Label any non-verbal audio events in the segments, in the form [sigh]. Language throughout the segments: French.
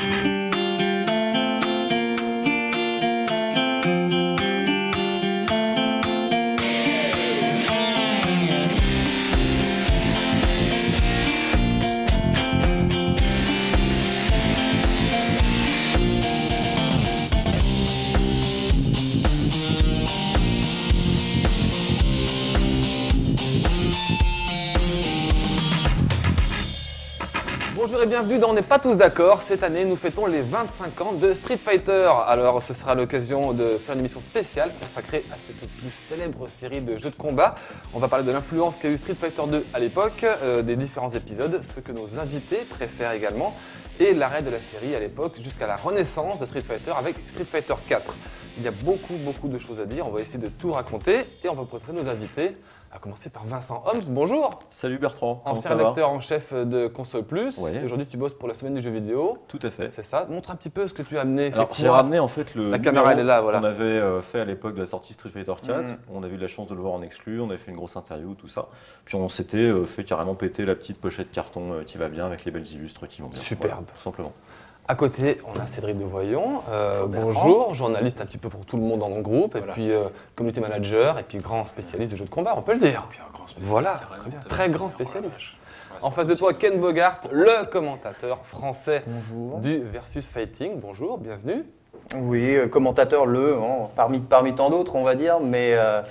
Bonjour bienvenue dans On n'est pas tous d'accord. Cette année, nous fêtons les 25 ans de Street Fighter. Alors, ce sera l'occasion de faire une émission spéciale consacrée à cette plus célèbre série de jeux de combat. On va parler de l'influence qu'a eu Street Fighter 2 à l'époque, euh, des différents épisodes, ce que nos invités préfèrent également, et l'arrêt de la série à l'époque jusqu'à la renaissance de Street Fighter avec Street Fighter 4. Il y a beaucoup, beaucoup de choses à dire. On va essayer de tout raconter et on va présenter nos invités. À commencer par Vincent Holmes, bonjour Salut Bertrand, Ancien rédacteur en chef de Console Plus. Ouais. Aujourd'hui, tu bosses pour la semaine du jeu vidéo. Tout à fait. C'est ça. Montre un petit peu ce que tu as amené. J'ai ramené en fait le La caméra, elle est là, voilà. qu'on avait euh, fait à l'époque de la sortie Street Fighter 4. Mhm. On a eu la chance de le voir en exclu, on avait fait une grosse interview, tout ça. Puis on s'était euh, fait carrément péter la petite pochette carton euh, qui va bien avec les belles illustres qui vont bien. Superbe. Voilà, tout simplement. À côté, on a Cédric de Voyon. Euh, Bonjour, journaliste un petit peu pour tout le monde dans mon groupe, Voilà. et puis euh, community manager, et puis grand spécialiste de jeux de combat, on peut le dire. Puis un grand spécialiste. Voilà, Très bien. Très grand spécialiste. En face de toi, Ken Bogart, le commentateur français Bonjour. du Versus Fighting. Bonjour, bienvenue. Oui, euh, commentateur le, hein, parmi, parmi tant d'autres, on va dire, mais euh,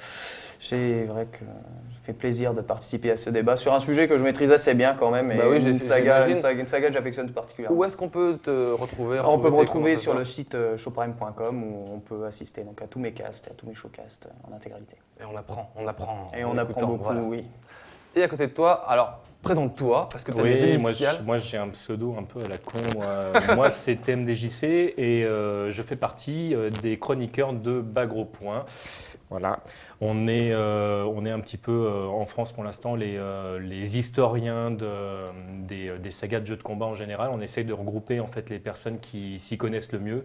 c'est vrai que fait plaisir de participer à ce débat sur un sujet que je maîtrise assez bien quand même, et Bah oui, j'ai- une, saga, une, saga, une saga que j'affectionne particulièrement. Où est-ce qu'on peut te retrouver Alors, on peut me retrouver sur le site euh, showprime.com où on peut assister donc, à tous mes casts, à tous mes showcasts euh, en intégralité. Et on apprend, on apprend. Et en on apprend écoutant, beaucoup, voilà. oui. Et à côté de toi, alors, présente-toi, parce que tu as des Oui, initiales. je- moi j'ai un pseudo un peu à la con. Moi, [laughs] Moi, c'est TMDJC et euh, je fais partie des chroniqueurs de Bagro Point. Voilà. On est, euh, on est un petit peu euh, en France pour l'instant les, euh, les historiens de, des, des sagas de jeux de combat en général. On essaye de regrouper en fait les personnes qui s'y connaissent le mieux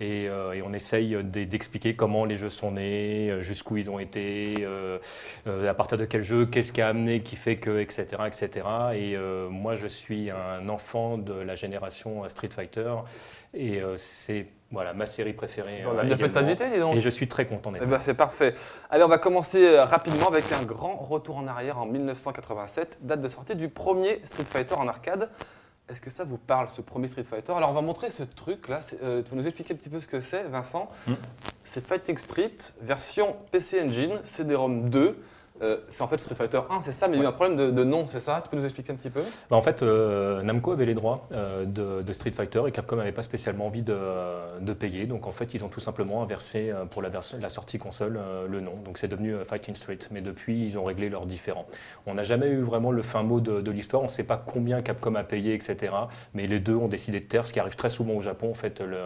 et, euh, et on essaye d'expliquer comment les jeux sont nés, euh, jusqu'où ils ont été, euh, euh, à partir de quel jeu, qu'est-ce qui a amené, qui fait que, etc. etc. Et euh, moi, je suis un enfant de la génération euh, Street Fighter et euh, c'est voilà, ma série préférée. On a bien fait t'inviter, dis donc. Et je suis très content d'être Eh ben, c'est parfait. Allez, on va commencer euh, rapidement avec un grand retour en arrière en 1987, date de sortie du premier Street Fighter en arcade. Est-ce que ça vous parle, ce premier Street Fighter? Alors, on va montrer ce truc-là. Euh, tu vas nous expliquer un petit peu ce que c'est, Vincent? Mm. C'est Fighting Street, version PC Engine, CD-ROM 2. Euh, c'est en fait Street Fighter 1, c'est ça, mais il y a eu un problème de, de nom, c'est ça? Tu peux nous expliquer un petit peu? Bah, en fait, euh, Namco avait les droits euh, de, de Street Fighter et Capcom n'avait pas spécialement envie de, de payer. Donc en fait, ils ont tout simplement inversé pour la, sortie console le nom. Donc c'est devenu Fighting Street. Mais depuis, ils ont réglé leurs différends. On n'a jamais eu vraiment le fin mot de, de l'histoire. On ne sait pas combien Capcom a payé, etc. Mais les deux ont décidé de taire, ce qui arrive très souvent au Japon, en fait, le-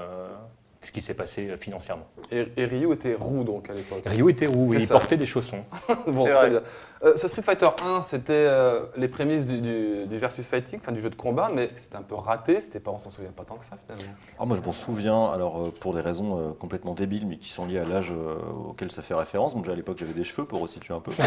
ce qui s'est passé euh, financièrement. et, et Ryu était roux donc à l'époque. Ryu était roux, et il portait des chaussons. [laughs] Bon, très vrai. bien. Euh, ce Street Fighter 1, c'était euh, les prémices du, du- du versus fighting, enfin du jeu de combat, mais c'était un peu raté. C'était pas, on s'en souvient pas tant que ça finalement. Ah, moi je m'en souviens, alors euh, pour des raisons euh, complètement débiles, mais qui sont liées à l'âge euh, auquel ça fait référence. Bon, déjà à l'époque j'avais des cheveux pour resituer un peu. [laughs]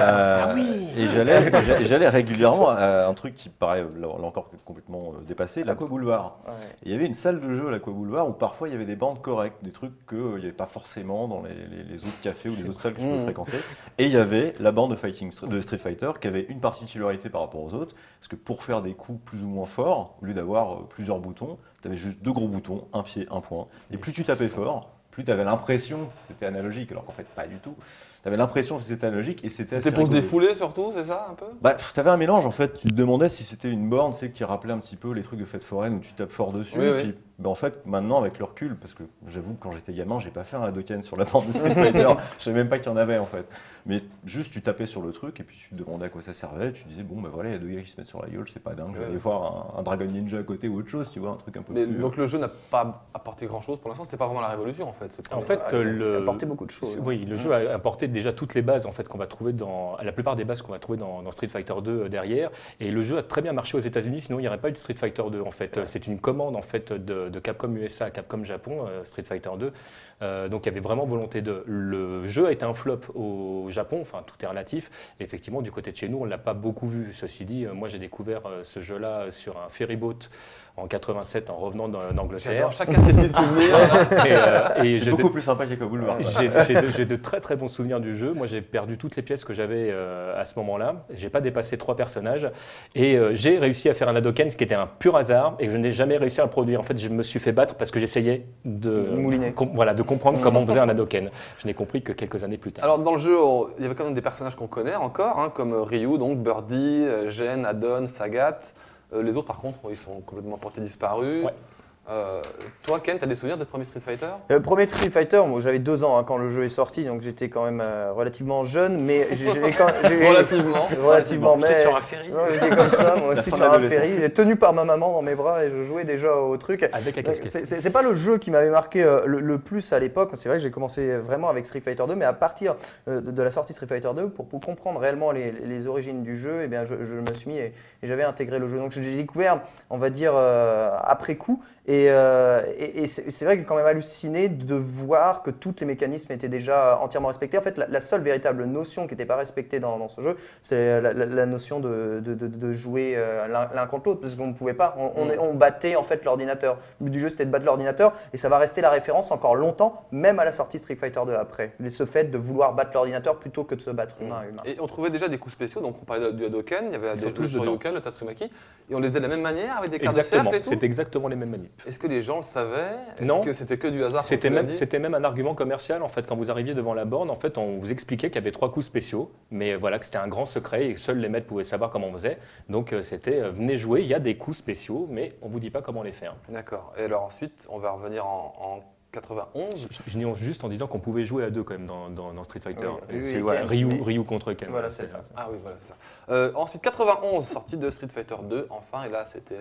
Euh, Et j'allais, j'a- j'allais régulièrement à un truc qui paraît là, là encore complètement euh, dépassé, l'Aqua Boulevard. Ouais. Il y avait une salle de jeu à l'Aqua Boulevard où parfois il y avait des bandes correctes, des trucs qu'il n'y avait pas forcément dans les, les- les autres cafés ou les autres salles que je pouvais Mmh. fréquenter. Et il y avait la bande de, fighting, Str- de Street Fighter qui avait une particularité par rapport aux autres, parce que pour faire des coups plus ou moins forts, au lieu d'avoir euh, plusieurs boutons, tu avais juste deux gros boutons, un pied, un point. Et plus tu tapais fort, plus tu avais l'impression que c'était analogique, alors qu'en fait pas du tout. Tu avais l'impression que c'était analogique et c'était C'était pour se défouler surtout, c'est ça un peu? Bah, tu avais un mélange en fait. Tu te demandais si c'était une borne, c'est qui rappelait un petit peu les trucs de fête foraine où tu tapes fort dessus. Oui, et oui. puis, bah, en fait, maintenant avec le recul, parce que j'avoue que quand j'étais gamin, j'ai pas fait un Hadoken sur la borne de Street Fighter. [laughs] Je savais même pas qu'il y en avait en fait. Mais juste tu tapais sur le truc et puis tu te demandais à quoi ça servait. Tu disais bon bah voilà, il y a deux gars qui se mettent sur la gueule, c'est pas dingue. Je vais Ouais. aller voir un, un Dragon Ninja à côté ou autre chose, tu vois, un truc un peu Mais plus. donc le jeu n'a pas apporté grand chose pour l'instant. C'était pas vraiment la révolution en fait. En fait, Ah, il a le, apporté beaucoup de choses. Oui, le jeu a apporté déjà toutes les bases en fait qu'on va trouver dans la plupart des bases qu'on va trouver dans, dans Street Fighter 2 derrière. Et le jeu a très bien marché aux États-Unis, sinon il n'y aurait pas eu de Street Fighter 2 en fait. C'est une commande en fait de, de Capcom USA à Capcom Japon, euh, Street Fighter 2. Euh, donc il y avait vraiment volonté de. Le jeu a été un flop au Japon, enfin tout est relatif. Et effectivement, du côté de chez nous, on ne l'a pas beaucoup vu. Ceci dit, euh, moi j'ai découvert euh, ce jeu-là sur un ferryboat en 87 en revenant d'A- d'Angleterre. J'adore chacun ces petits souvenirs. euh, et C'est beaucoup de- plus sympa qu'Echo Boulevard. j'ai j'ai de, j'ai de très très bons souvenirs du jeu. Moi, j'ai perdu toutes les pièces que j'avais euh, à ce moment-là. J'ai pas dépassé trois personnages et euh, j'ai réussi à faire un Hadoken, ce qui était un pur hasard et que je n'ai jamais réussi à le produire. En fait, je me suis fait battre parce que j'essayais de Mouliner. com- voilà de comprendre comment on faisait un Hadoken. Je n'ai compris que quelques années plus tard. Alors dans le jeu, on- il y avait quand même des personnages qu'on connaît encore, hein, comme Ryu, donc Birdie, Gen, Adon, Sagat. Euh, les autres, par contre, ils sont complètement portés disparus. Euh, toi, Ken, tu as des souvenirs de premier Street Fighter? Euh, premier Street Fighter, moi j'avais deux ans hein, quand le jeu est sorti, donc j'étais quand même euh, relativement jeune, mais quand [laughs] Relativement. [laughs] relativement, mais J'étais sur un ferry. J'étais comme ça, moi aussi [laughs] sur un ferry, tenu par ma maman dans mes bras et je jouais déjà au truc. Avec la casquette. C'est pas le jeu qui m'avait marqué euh, le, le plus à l'époque. C'est vrai que j'ai commencé vraiment avec Street Fighter 2, mais à partir euh, de, de la sortie Street Fighter 2, pour, pour comprendre réellement les, les origines du jeu, eh bien, je, je me suis mis et, et j'avais intégré le jeu. Donc j'ai découvert, on va dire, euh, après coup. Et, euh, et- et c'est vrai que j'ai quand même halluciné de voir que tous les mécanismes étaient déjà entièrement respectés. En fait, la, la seule véritable notion qui n'était pas respectée dans, dans ce jeu, c'est la, la- la notion de, de- de- de jouer euh, l'un contre l'autre, parce qu'on ne pouvait pas. On, on Mm. on battait en fait l'ordinateur. Le but du jeu, c'était de battre l'ordinateur, et ça va rester la référence encore longtemps, même à la sortie Street Fighter 2 après. Ce fait de vouloir battre l'ordinateur plutôt que de se battre humain à humain. Et on trouvait déjà des coups spéciaux, donc on parlait du Hadoken, il y avait des, le dedans. Shoryuken, le Tatsumaki, et on les faisait de la même manière avec des cartes de cercle et tout C'est exactement les mêmes Est-ce que les gens le savaient? Est-ce Non. que c'était que du hasard C'était même, dit? c'était même un argument commercial en fait. Quand vous arriviez devant la borne, en fait, on vous expliquait qu'il y avait trois coups spéciaux, mais voilà que c'était un grand secret et seuls les maîtres pouvaient savoir comment on faisait. Donc euh, c'était euh, venez jouer, il y a des coups spéciaux, mais on vous dit pas comment les faire. D'accord. Et alors ensuite, on va revenir en, en 91. Je, juste en disant qu'on pouvait jouer à deux quand même dans, dans- dans Street Fighter. Oui, Et oui, c'est et voilà, Ken, Ryu, oui. Ryu contre Ken. Voilà, c'est ça. Ah oui, voilà, ça. Euh, ensuite, 91, sortie de Street Fighter 2, enfin, et là, c'était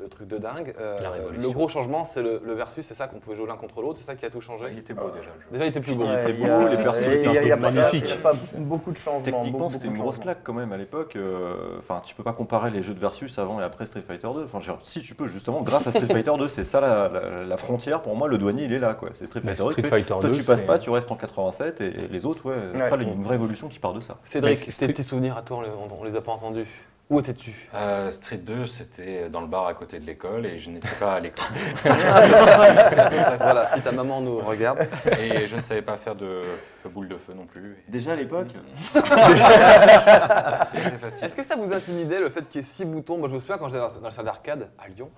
le truc de dingue. Euh, le gros changement, c'est le, le versus, c'est ça qu'on pouvait jouer l'un contre l'autre, c'est ça qui a tout changé. Il était beau déjà le jeu. Déjà, il était plus beau. Il était beau, les persos étaient magnifiques. il y a pas beaucoup de changements. Techniquement, c'était une grosse claque quand même à l'époque. euh, Enfin, tu peux pas comparer les jeux de versus avant et après Street Fighter 2. Enfin, si tu peux, justement, grâce à Street [laughs] Fighter 2, c'est ça la, la- la frontière. Pour moi, le douanier, il est là, quoi. C'est Street Mais Fighter 2. Street qui fait, Fighter Toi, 2, tu passes pas, tu restes en 87 et les autres, ouais. Après, Ouais. il y a une vraie évolution qui part de ça. Cédric, tes petits souvenirs à toi, on les a pas entendus. Où étais-tu? Euh, Street 2, c'était dans le bar à côté de l'école et je n'étais pas à l'école. [laughs] Voilà, si ta maman nous regarde. Et je ne savais pas faire de, de boule de feu non plus. Déjà à l'époque? [laughs] Est-ce que ça vous intimidait le fait qu'il y ait six boutons? Moi, je me souviens quand j'étais dans dans la salle d'arcade à Lyon,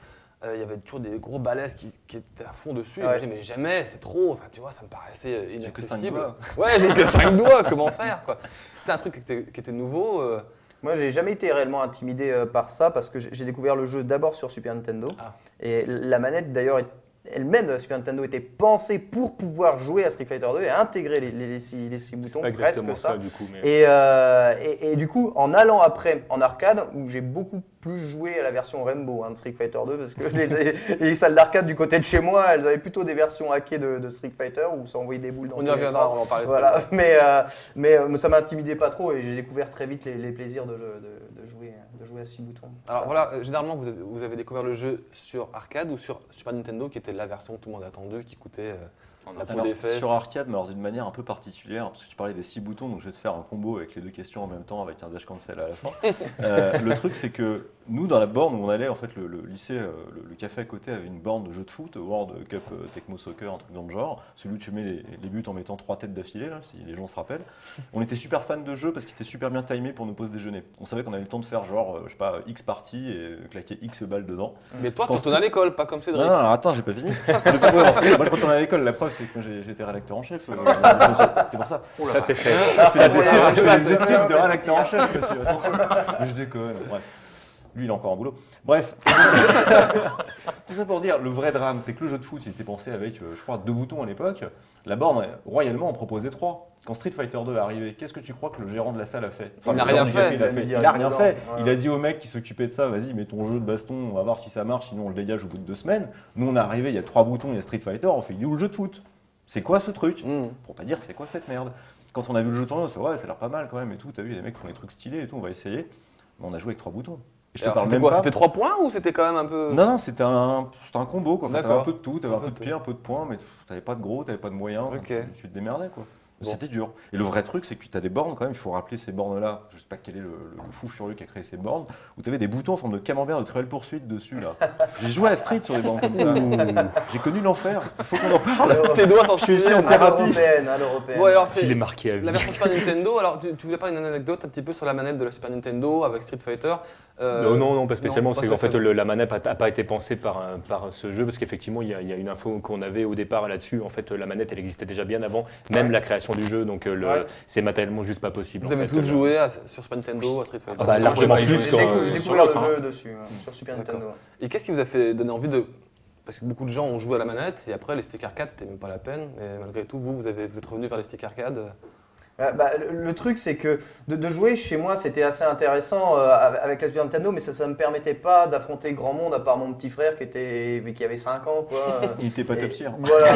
euh, il y avait toujours des gros balaises qui, qui étaient à fond dessus. Et moi, Ouais. je disais, mais jamais, c'est trop. Enfin, tu vois, ça me paraissait euh, J'ai que cinq inaccessible. doigts. Ouais, j'ai que 5 doigts, comment faire quoi? C'était un truc qui était, qui était nouveau. euh, Moi, j'ai jamais été réellement intimidé euh, par ça parce que j'ai découvert le jeu d'abord sur Super Nintendo. Ah. Et la manette, d'ailleurs, elle-même de la Super Nintendo était pensée pour pouvoir jouer à Street Fighter 2 et intégrer les, les- les six, les six boutons, Pas presque ça. ça, du coup. Mais... Et, euh, et, et du coup, en allant après en arcade, où j'ai beaucoup plus joué à la version Rainbow hein, de Street Fighter 2, parce que [laughs] les, les salles d'arcade du côté de chez moi, elles avaient plutôt des versions hackées de, de Street Fighter où ça envoyait des boules dans on y reviendra, on en parler de Voilà, ça. [laughs] mais, euh, mais euh, ça m'intimidait pas trop et j'ai découvert très vite les, les plaisirs de, de- de jouer, de jouer à six boutons. Alors voilà, euh, généralement, vous avez, vous avez découvert le jeu sur arcade ou sur Super Nintendo, qui était la version que tout le monde a attendue, qui coûtait. euh, La entier. peau Alors, des fesses. sur arcade, mais alors d'une manière un peu particulière, parce que tu parlais des six boutons, donc je vais te faire un combo avec les deux questions en même temps, avec un dash cancel à la fin. [laughs] Euh, le truc, c'est que nous, dans la borne où on allait, en fait, le, le lycée, euh, le, le café à côté avait une borne de jeu de foot, World Cup euh, Tecmo Soccer, un truc dans le genre, celui où tu mets les, les buts en mettant trois têtes d'affilée, là, si les gens se rappellent. On était super fans de jeu parce qu'il était super bien timé pour nos pauses déjeuner. On savait qu'on avait le temps de faire genre, je sais pas, X parties et claquer X balles dedans. Mais toi, tu Quand retournes à l'école, pas comme Cédric. Non, non, alors attends, j'ai pas fini. [laughs] Moi, je retourne à l'école. La preuve, c'est que j'ai- j'étais rédacteur en chef. euh, [laughs] c'est pour ça. Ça, c'est fait. C'est des études- de rédacteur en chef, monsieur. Attention. Je déconne. Bref. Lui, il a encore un boulot. Bref. [laughs] Tout ça pour dire, le vrai drame, c'est que le jeu de foot, il était pensé avec, euh, je crois, deux boutons à l'époque. La borne, royalement, en proposait trois. Quand Street Fighter 2 est arrivé, qu'est-ce que tu crois que le gérant de la salle a fait? Il n'a rien fait. Il a, fait. Il rien fait. Ouais. Il a dit au mec qui s'occupait de ça, vas-y, mets ton jeu de baston, on va voir si ça marche, sinon on le dégage au bout de deux semaines. Nous, on est arrivé, il y a trois boutons, il y a Street Fighter, on fait, il est où le jeu de foot? C'est quoi ce truc Hmm. Pour pas dire c'est quoi cette merde. Quand on a vu le jeu tournoi, on s'est dit, ouais, ça a l'air pas mal quand même et tout. T'as vu, les mecs font des trucs stylés et tout, on va essayer. Mais on a joué avec trois boutons. Et je te parle C'était même quoi pas. C'était 3 points ou c'était quand même un peu. Non, non, c'était un, un combo quoi. Enfin, t'avais un peu de tout, t'avais Un un peu de pied, un peu de points, mais t'avais pas de gros, t'avais pas de moyens. Ok. tu, tu te démerdais quoi. Bon. C'était dur. Et le vrai truc, c'est que tu as des bornes quand même, il faut rappeler ces bornes-là. Je sais pas quel est le, fou furieux qui a créé ces bornes, où tu avais des boutons en forme de camembert de Trail Poursuite dessus là. [laughs] J'ai joué à Street sur des bornes comme ça. J'ai connu l'enfer. Il faut qu'on en parle. [laughs] Tes doigts s'en Je suis ici en. À thérapie. l'européenne, à l'européenne. Bon, alors c'est. S'il est marqué à vie. La version Super Nintendo, alors tu, tu voulais parler d'une anecdote un petit peu sur la manette de la Super Nintendo avec Street Fighter euh, Non, non, non, pas spécialement. non, pas c'est qu'en fait, spécialement. le- la manette n'a pas été pensée par, ce jeu, parce qu'effectivement, il y, a- il y a une info qu'on avait au départ là-dessus. En fait, la manette, elle existait déjà bien avant, même la création du jeu. Donc, euh, le- Ouais. c'est matériellement juste pas possible. Vous en avez fait. tous Euh, joué à- sur Super Nintendo à Street Fighter Ah bah, largement plus joué J'ai euh, découvert le l'autre, hein. jeu dessus, hein, sur Super. Nintendo. Et qu'est-ce qui vous a fait donner envie de. Parce que beaucoup de gens ont joué à la manette et après les stick arcade c'était même pas la peine. Et malgré tout, vous, vous, avez, vous êtes revenu vers les stick arcade. Euh, bah, le, le truc, c'est que de, de jouer chez moi, c'était assez intéressant euh, avec la Super Nintendo, mais ça ne me permettait pas d'affronter grand monde, à part mon petit frère qui, était, qui avait 5 ans. Quoi. [laughs] Il était pas Et- top tier. Voilà,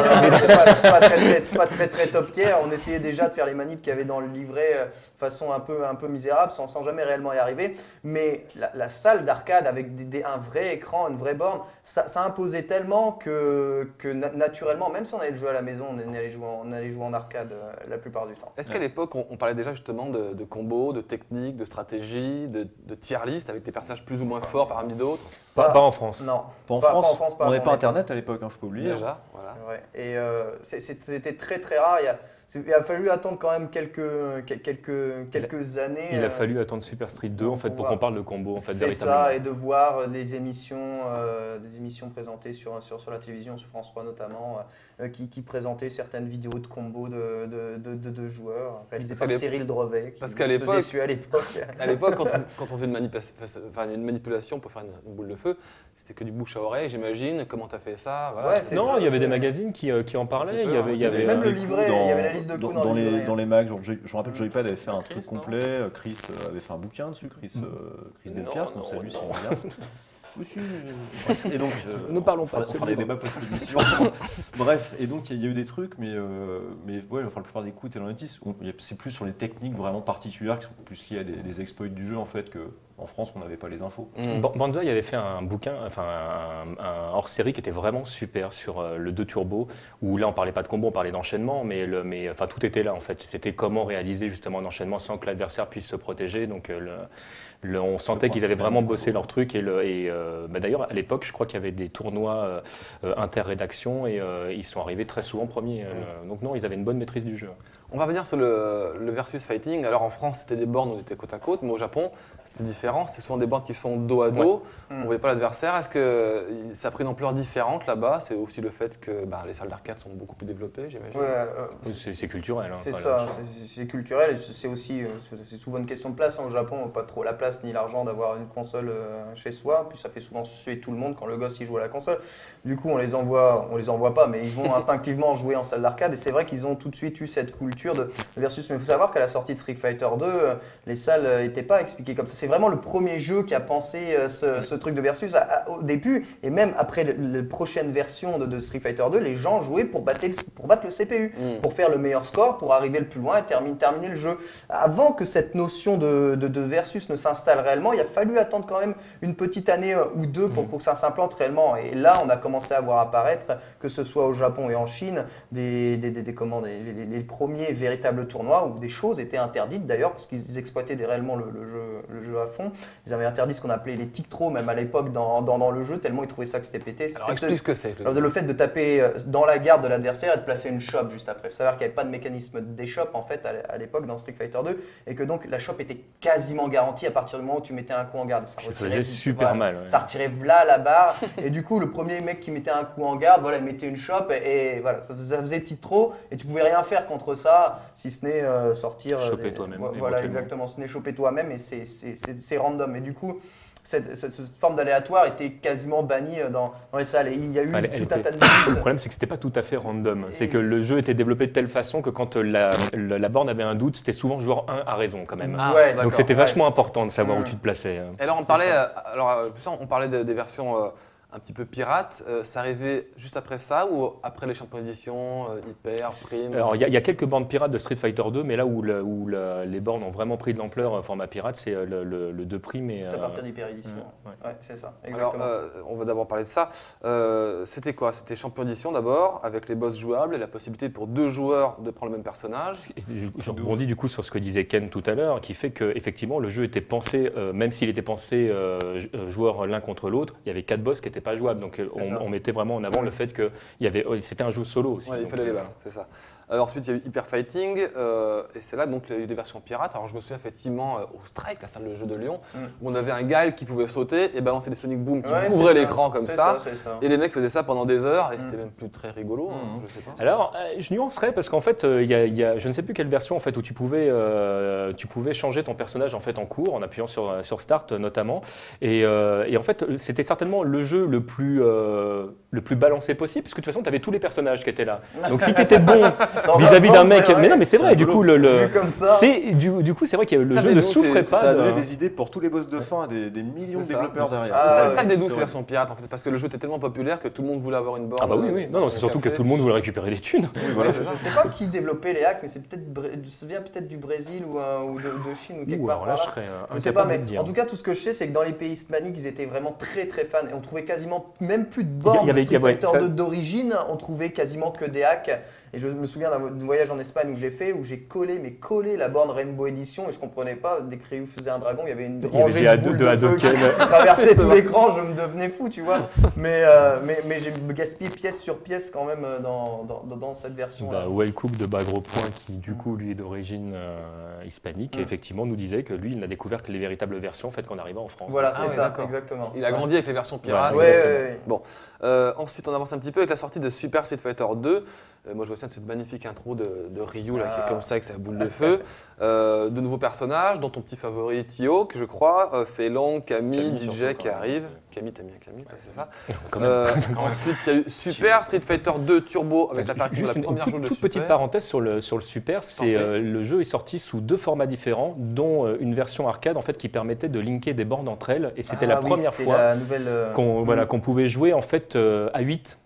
pas, pas très, très- pas très, très top tier. On essayait déjà de faire les manips qu'il y avait dans le livret euh, façon un peu, un peu misérable, sans, sans jamais réellement y arriver. Mais la, la salle d'arcade avec des- des- un vrai écran, une vraie borne, ça, ça imposait tellement que, que na- naturellement, même si on allait le jouer à la maison, on allait jouer en, on allait jouer en arcade euh, la plupart du temps. Est-ce qu'à l'époque on, on parlait déjà justement de, de combos, de techniques, de stratégies, de, de tier list avec des personnages plus ou moins forts parmi d'autres Pas, pas en France. Non. Pas en Pas- pas France. en France, pas on n'avait pas internet à l'époque, hein, faut pas oublier. Déjà voilà. Ouais. Et euh, c'était très très rare. Il, y a, c'est- il a fallu attendre quand même quelques, quel- quelques, quelques années. Il euh, a fallu attendre Super Street 2 en fait pour qu'on parle de combo en fait c'est ça, et de voir les émissions, euh, des émissions présentées sur, sur, sur la télévision, sur France 3 notamment, euh, qui, qui présentaient certaines vidéos de combos de, de, de, de- de joueurs, réalisées par Cyril Drevet, qui parce se qu'à faisait l'époque- à l'époque. [laughs] À l'époque, quand, on- quand on faisait une, manipula- enfin, une manipulation pour faire une, une boule de feu, c'était que du bouche à oreille, j'imagine. Comment t'as fait ça voilà. Ouais, c'est Non, ça, il y avait des magazines qui, euh, qui en parlaient. petit Il y avait, il y hein. avait, Même euh, le livret, coups il y avait la liste de coups dans le les, livret, dans les mags. genre, je, je me rappelle, Joypad avait fait un Chris, truc complet. euh, Chris euh, avait fait un bouquin dessus. Chris, euh, Chris Delpierre, qu'on salue [laughs] si on regarde. Et donc, euh, Ne parlons pas de on fera des débats post-émission. [laughs] Bref, et donc il y, a- il y a eu des trucs, mais, euh, mais ouais, enfin, la plupart des coups étaient dans les 10. On- il y a- C'est plus sur les techniques vraiment particulières qui sont plus liées à des, des exploits du jeu en fait que en France on n'avait pas les infos. Mm. Ban- Banzai avait fait un bouquin, enfin un, un hors-série qui était vraiment super sur euh, le 2 turbo, où là on parlait pas de combo, on parlait d'enchaînement, mais, le, mais enfin tout était là en fait. C'était comment réaliser justement un enchaînement sans que l'adversaire puisse se protéger. Donc euh, le, le- on sentait qu'ils avaient vraiment bossé leur truc. Et, le- et euh, bah, d'ailleurs à l'époque, je crois qu'il y avait des tournois inter-rédaction et euh, ils sont arrivés très souvent premiers. euh, donc non, ils avaient une bonne maîtrise du jeu. On va revenir sur le, le versus fighting. Alors en France, c'était des bornes où on était côte à côte, mais au Japon, c'était différent. C'était souvent des bornes qui sont dos à dos. On Mm. ne voyait pas l'adversaire. Est-ce que ça a pris une ampleur différente là-bas? C'est aussi le fait que bah, les salles d'arcade sont beaucoup plus développées, j'imagine. Ouais, euh, C'est c'est culturel. hein, C'est ça, c'est- c'est culturel et c'est aussi, euh, c'est- c'est souvent une question de place. hein. Au Japon, on n'a pas trop la place ni l'argent d'avoir une console euh, chez soi. Puis ça fait souvent suer tout le monde quand le gosse il joue à la console. Du coup, on les envoie, on les envoie pas, mais ils vont [laughs] instinctivement jouer en salle d'arcade. Et c'est vrai qu'ils ont tout de suite eu cette culture de versus. Mais il faut savoir qu'à la sortie de Street Fighter 2, euh, les salles n'étaient pas expliquées comme ça. C'est vraiment le premier jeu qui a pensé euh, ce, ce truc de versus à- à- au début et même après le- la prochaine version de, de Street Fighter 2, les gens jouaient pour battre le, pour battre le CPU Mm. pour faire le meilleur score, pour arriver le plus loin et terminer, terminer le jeu. Avant que cette notion de, de- de versus ne s'installe réellement, il a fallu attendre quand même une petite année euh, ou deux pour, pour que ça s'implante réellement. Et là, on a commencé à voir apparaître, que ce soit au Japon et en Chine, des, des, des, des- comment, des- les, les- les premiers véritables tournois où des choses étaient interdites d'ailleurs, parce qu'ils exploitaient réellement le, le jeu, le jeu à fond. Ils avaient interdit ce qu'on appelait les tic throws, même à l'époque dans, dans, dans le jeu, tellement ils trouvaient ça que c'était pété. Alors explique ce que c'est. le fait de taper euh, dans la garde de l'adversaire et de placer une chope juste après. Il faut savoir qu'il n'y avait pas de mécanisme d'échoppe en fait à l'é- à l'époque dans Street Fighter 2 et que donc la chope était quasiment garantie à partir du moment où tu mettais un coup en garde. Ça faisait super voilà, mal. ouais. Ça retirait là la barre et du coup le premier mec qui mettait un coup en garde, voilà, il mettait une chope et, et voilà, ça faisait, ça faisait titre trop et tu pouvais rien faire contre ça si ce n'est euh, sortir. euh, Choper des- toi-même, Voilà, exactement, ce n'est choper toi-même et c'est- c'est random. Et du coup, cette, cette- cette forme d'aléatoire était quasiment bannie euh, dans, dans les salles et il y a eu Enfin, elle- elle tout un tas de [coughs] Le problème, c'est que c'était pas tout à fait random. C'est que le jeu était développé de telle façon que quand euh, la, la, la borne avait un doute, c'était souvent joueur 1 à raison quand même. Ah, Ouais. Donc c'était ouais. vachement important de savoir où tu te plaçais. euh. Et alors on C'est parlait, ça. alors plus on on parlait de- des versions euh, un petit peu pirate. Euh, ça arrivait juste après ça ou après les champions d'édition, euh, Hyper, Prime Alors, il y, a- il y a quelques bornes pirates de Street Fighter 2, mais là où, le- où le- les bornes ont vraiment pris de l'ampleur euh, format pirate, c'est euh, le, le, le 2 prime et. C'est à euh, partir d'Hyper Édition. ouais. Ouais, c'est ça, Alors, euh, on va d'abord parler de ça. Euh, C'était quoi? C'était champion d'édition d'abord, avec les boss jouables et la possibilité pour deux joueurs de prendre le même personnage. Je, je rebondis du coup sur ce que disait Ken tout à l'heure, qui fait que effectivement le jeu était pensé, euh, même s'il était pensé j- joueurs l'un contre l'autre, il y avait quatre boss qui n'étaient pas jouables. Donc on, mettait vraiment en avant le fait que il y avait, oh, c'était un jeu solo aussi. Ouais, il fallait les euh, battre, c'est ça. Euh, ensuite, il y a eu Hyper Fighting, euh, et c'est là donc il y a eu des versions pirates. Alors, je me souviens effectivement euh, au Strike, la salle de jeu de Lyon, Mm. où on avait un Gaël qui pouvait sauter et balancer des Sonic Boom qui Ouais, ça. l'écran comme ça. Et les mecs faisaient ça pendant des heures, et c'était Mm. même plus très rigolo, hein, Mm. je sais pas. Alors, euh, je nuancerais parce qu'en fait, euh, il y y a, je ne sais plus quelle version en fait où tu pouvais, euh, tu pouvais changer ton personnage en fait en cours en appuyant sur, sur Start notamment. Et, euh, et en fait, c'était certainement le jeu le plus, euh, le plus balancé possible parce que de toute façon, tu avais tous les personnages qui étaient là. [laughs] Donc, si tu étais bon vis-à-vis d'un mec, mais non, mais c'est vrai. Du coup, le, le- c'est du, du coup, c'est vrai que le Ça, jeu ne souffrait pas. Ça a de- donné des idées pour tous les boss de fin à des, des millions de ça. développeurs derrière. Ah, ça, ça des douces, C'est versions pirates, en fait, parce que le jeu était tellement populaire que tout le monde voulait avoir une borne. Ah bah oui, euh, oui. dans Non, non, c'est surtout que tout le monde voulait récupérer les thunes. Je c'est ça. ne sais pas qui développait les hacks, mais c'est peut-être ça vient peut-être du Brésil ou, euh, de, de Chine ou quelque part je euh, Je sais pas, mais de en tout cas, tout ce que je sais, c'est que dans les pays hispaniques, ils étaient vraiment très très fans et on trouvait quasiment même plus de bornes Il y avait- de Street il y avait- Fighter ça- 2 d'origine, on trouvait quasiment que des hacks. Et je me souviens d'un vo- d'un voyage en Espagne où j'ai fait, où j'ai collé, mais collé la borne Rainbow Edition et je comprenais pas. Dès que Ryu faisait un dragon, il y avait une Il y avait rangée de boules de de feu qui [laughs] traversait [laughs] tout l'écran, je me devenais fou, tu vois. [laughs] Mais, euh, mais, mais j'ai gaspillé pièce sur pièce quand même euh, dans, dans, cette version. Bah, Well Cook de Bagro Point, qui du coup lui est d'origine euh, hispanique, Mm. effectivement nous disait que lui il n'a découvert que les véritables versions en fait qu'en arrivant en France. Voilà, Ah c'est ouais, ça, exactement. Il a grandi avec les versions pirates. Ouais. Euh, ensuite, on avance un petit peu avec la sortie de Super Street Fighter 2. Euh, moi, je me souviens de cette magnifique intro de, de Ryu, là, qui est Ah. comme ça, avec sa boule de feu. [laughs] Euh, de nouveaux personnages, dont ton petit favori, Tio, que je crois, euh, Camille, Camille, DJ qui arrive. Camille, t'aimes bien Camille, c'est ça. [laughs] Euh, [laughs] Ensuite, il y a eu Super Street Fighter 2 Turbo, avec l'apparition de la une, première toute, jauge de toute Super. petite parenthèse sur le, sur le Super, c'est le jeu est sorti sous deux formats différents, dont une version arcade en fait qui permettait de linker des bornes entre elles, et c'était Ah la oui, première fois qu'on Mm. qu'on pouvait jouer en fait à 8.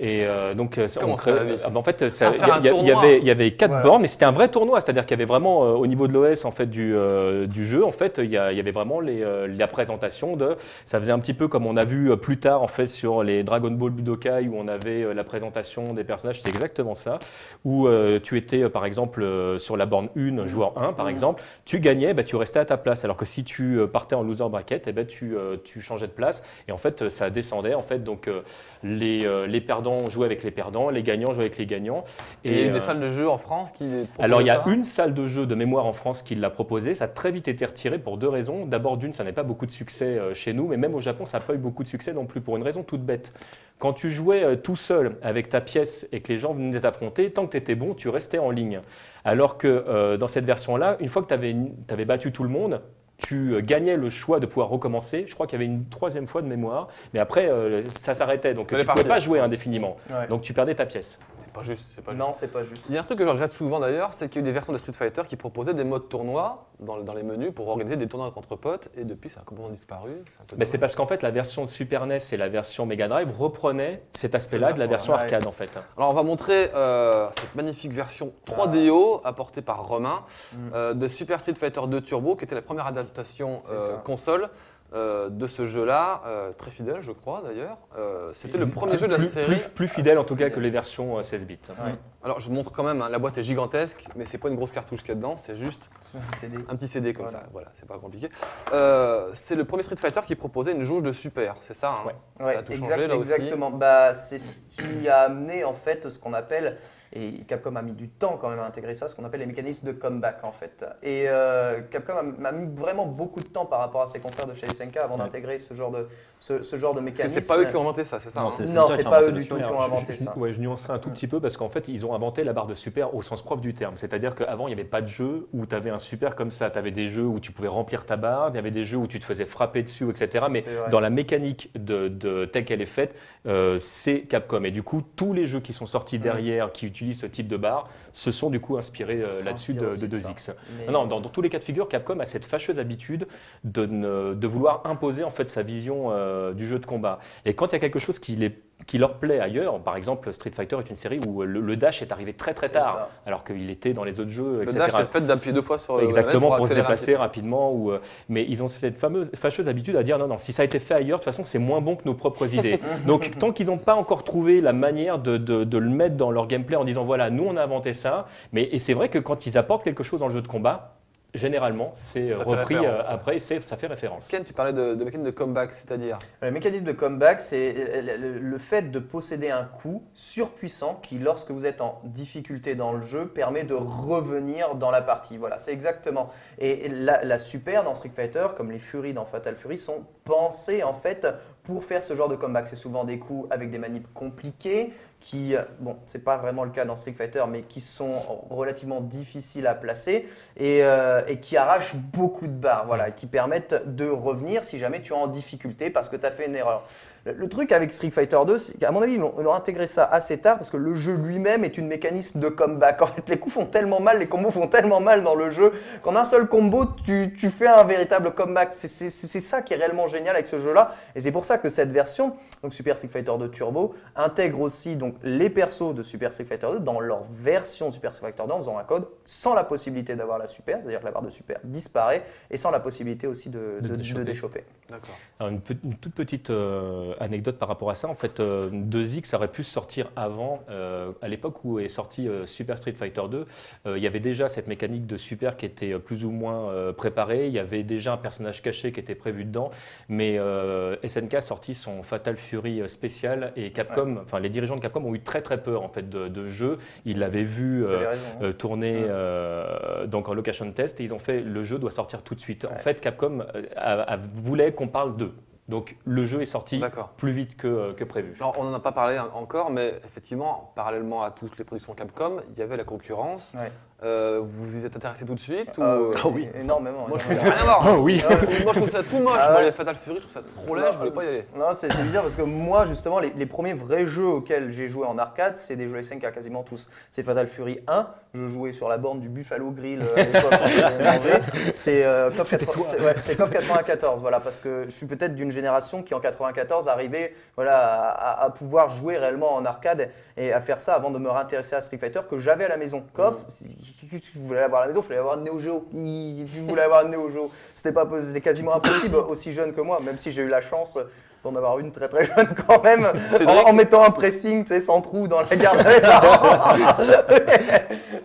Et euh, donc, euh, Comment on ça, crée- ah, bah, en fait, ça- il y, avait, y avait quatre Voilà. bornes, mais c'était un vrai tournoi, c'est-à-dire qu'il y avait vraiment euh, au niveau de l'OS en fait du, euh, du jeu, en fait, il y, avait vraiment les, euh, la présentation de. Ça faisait un petit peu comme on a vu euh, plus tard en fait sur les Dragon Ball Budokai où on avait euh, la présentation des personnages, c'était exactement ça. Où euh, tu étais euh, par exemple euh, sur la borne 1, joueur 1 par Mhm. exemple, tu gagnais, bah, tu restais à ta place, alors que si tu euh, partais en loser bracket, eh ben, tu, euh, tu changeais de place et en fait euh, ça descendait en fait donc euh, les, euh, les perdants jouaient avec les perdants, les gagnants jouaient avec les gagnants. Et il y a eu euh, des salles de jeu en France qui. alors il y a ça une salle de jeu de mémoire en France qui l'a proposé, ça a très vite été retiré pour deux raisons. D'abord d'une, ça n'a pas beaucoup de succès euh, chez nous, mais même au Japon, ça n'a pas eu beaucoup de succès non plus pour une raison toute bête. Quand tu jouais euh, tout seul avec ta pièce et que les gens venaient t'affronter, tant que tu étais bon, tu restais en ligne. Alors que euh, dans cette version-là, une fois que tu avais, battu tout le monde, tu euh, gagnais le choix de pouvoir recommencer. Je crois qu'il y avait une troisième fois de mémoire, mais après, euh, ça s'arrêtait. Donc tu ne pouvais pas jouer indéfiniment. Ouais. Donc tu perdais ta pièce. C'est pas juste, c'est pas juste. Non, c'est pas juste. Il y a un truc que je regrette souvent d'ailleurs, c'est qu'il y a eu des versions de Street Fighter qui proposaient des modes tournois dans, dans les menus pour organiser des tournois entre potes, et depuis ça a complètement disparu. C'est Mais c'est parce qu'en fait, la version de Super NES et la version Mega Drive reprenaient cet aspect-là de la version version, ouais. arcade en fait. Alors on va montrer euh, cette magnifique version 3DO apportée par Romain Mm. euh, de Super Street Fighter 2 Turbo, qui était la première adaptation C'est euh, console euh, de ce jeu-là, euh, très fidèle je crois d'ailleurs. Euh, C'était le premier Plus, jeu de la plus- série. plus- plus fidèle en tout cas que les versions euh, 16 bits. Ouais. Alors je vous montre quand même, hein, la boîte est gigantesque, mais c'est pas une grosse cartouche qu'il y a dedans, c'est juste CD. un petit CD comme Voilà. ça. Voilà, c'est pas compliqué. Euh, c'est le premier Street Fighter qui proposait une jauge de super, c'est ça hein? Ouais. Ça Ouais, a tout exact- changé là aussi. exactement. Bah, c'est ce qui a amené en fait ce qu'on appelle, et Capcom a mis du temps quand même à intégrer ça, ce qu'on appelle les mécanismes de comeback en fait. Et euh, Capcom a, a mis vraiment beaucoup de temps par rapport à ses confrères de chez SNK avant d'intégrer ce genre de, ce, ce genre de Parce que mécanisme. c'est pas eux qui ont inventé ça, c'est ça Non, hein c'est- Non, pas eux du tout super. qui ont je- inventé je, ça. ouais, je nuancerai un tout petit peu parce qu'en fait, ils ont inventé la barre de super au sens propre du terme. C'est-à-dire qu'avant, il n'y avait pas de jeu où tu avais un super comme ça. Tu avais des jeux où tu pouvais remplir ta barre, il y avait des jeux où tu te faisais frapper dessus, etc. Mais dans la mécanique de, de telle qu'elle est faite, euh, c'est Capcom. Et du coup, tous les jeux qui sont sortis derrière, qui, utilisent ce type de barre se sont du coup inspirés euh, là-dessus de, de aussi de 2X. Mais- Non, non, dans, dans tous les cas de figure, Capcom a cette fâcheuse habitude de, ne- de vouloir imposer en fait sa vision euh, du jeu de combat. Et quand il y a quelque chose qui, les- qui leur plaît ailleurs, par exemple Street Fighter est une série où le, le dash est arrivé très très tard, ça. alors qu'il était dans les autres jeux, Le etc. dash, c'est le fait d'appuyer deux fois sur le Exactement, pour, se déplacer rapidement. Ou, euh, mais ils ont cette fameuse, fâcheuse habitude à dire non, non, si ça a été fait ailleurs, de toute façon, c'est moins bon que nos propres [laughs] idées. Donc, tant qu'ils n'ont pas encore trouvé la manière de, de- de le mettre dans leur gameplay en disant voilà, nous, on a inventé ça. Mais, et c'est vrai que quand ils apportent quelque chose dans le jeu de combat, généralement, c'est Ça repris euh, après, c'est- ça fait référence. Ken, tu parlais de, de mécanique de comeback, c'est-à-dire Le mécanisme de comeback, c'est le, le- le fait de posséder un coup surpuissant qui, lorsque vous êtes en difficulté dans le jeu, permet de revenir dans la partie. Voilà, c'est exactement. Et la, la super dans Street Fighter, comme les Fury dans Fatal Fury, sont pensées en fait pour faire ce genre de comeback. C'est souvent des coups avec des manips compliquées qui, euh, bon, c'est pas vraiment le cas dans Street Fighter, mais qui sont relativement difficiles à placer et, euh, et qui arrachent beaucoup de barres, voilà, qui permettent de revenir si jamais tu es en difficulté parce que tu as fait une erreur. Le, truc avec Street Fighter 2, c'est qu'à mon avis, ils ont, ils ont intégré ça assez tard parce que le jeu lui-même est une mécanisme de comeback. En fait, les coups font tellement mal, les combos font tellement mal dans le jeu qu'en un seul combo, tu, tu fais un véritable comeback. C'est- ça qui est réellement génial avec ce jeu-là. Et c'est pour ça que cette version, donc Super Street Fighter 2 Turbo, intègre aussi donc, les persos de Super Street Fighter 2 dans leur version Super Street Fighter 2 en faisant un code sans la possibilité d'avoir la super, c'est-à-dire que la barre de super disparaît, et sans la possibilité aussi de, De de- de déchoper. D'accord. Alors, une toute petite euh, anecdote par rapport à ça. En fait, euh, 2X aurait pu sortir avant. euh, à l'époque où est sorti euh, Super Street Fighter 2, euh, il y avait déjà cette mécanique de super qui était euh, plus ou moins euh, préparée. Il y avait déjà un personnage caché qui était prévu dedans. Mais euh, SNK a sorti son Fatal Fury euh, spécial et Capcom, enfin les dirigeants de Capcom ont eu très très peur en fait de, de jeu. Ils l'avaient vu. Euh, raison. hein. euh, Ouais. euh, donc en location test et ils ont fait le jeu doit sortir tout de suite. En fait, Capcom euh, a- a- voulait qu'on parle d'eux. Donc le jeu est sorti plus vite que, que prévu. Alors, on n'en a pas parlé en- encore, mais effectivement, parallèlement à toutes les productions Capcom, il y avait la concurrence. Ouais. Euh, vous vous y êtes intéressé tout de suite ou, Ah, euh, oui, Ah oui. énormément. Moi, je énormément. ça rien à voir. Oh oui. Ah, Moi, je trouve ça tout moche. Ah Moi, les Fatal Fury, je trouve ça trop laid. Je voulais pas y aller. Non, c'est bizarre parce que moi, justement, les, les premiers vrais jeux auxquels j'ai joué en arcade, c'est des jeux SNK quasiment tous. C'est Fatal Fury 1, je jouais sur la borne du Buffalo Grill euh, à l'époque. [laughs] C'est euh, KOF 80 c'est- ouais, c'est KOF 94, voilà, parce que je suis peut-être d'une génération qui en 94 arrivait voilà, à, pouvoir jouer réellement en arcade et à faire ça avant de me réintéresser à Street Fighter que j'avais à la maison. KOF, si si tu voulais l'avoir à la maison, il fallait avoir une Neo Geo. Il- Tu voulais avoir une Neo Geo. C'était pas c'était quasiment impossible aussi jeune que moi, même si j'ai eu la chance d'en avoir une très très jeune quand même, en, en mettant un pressing, tu sais, sans trou dans la garde [laughs]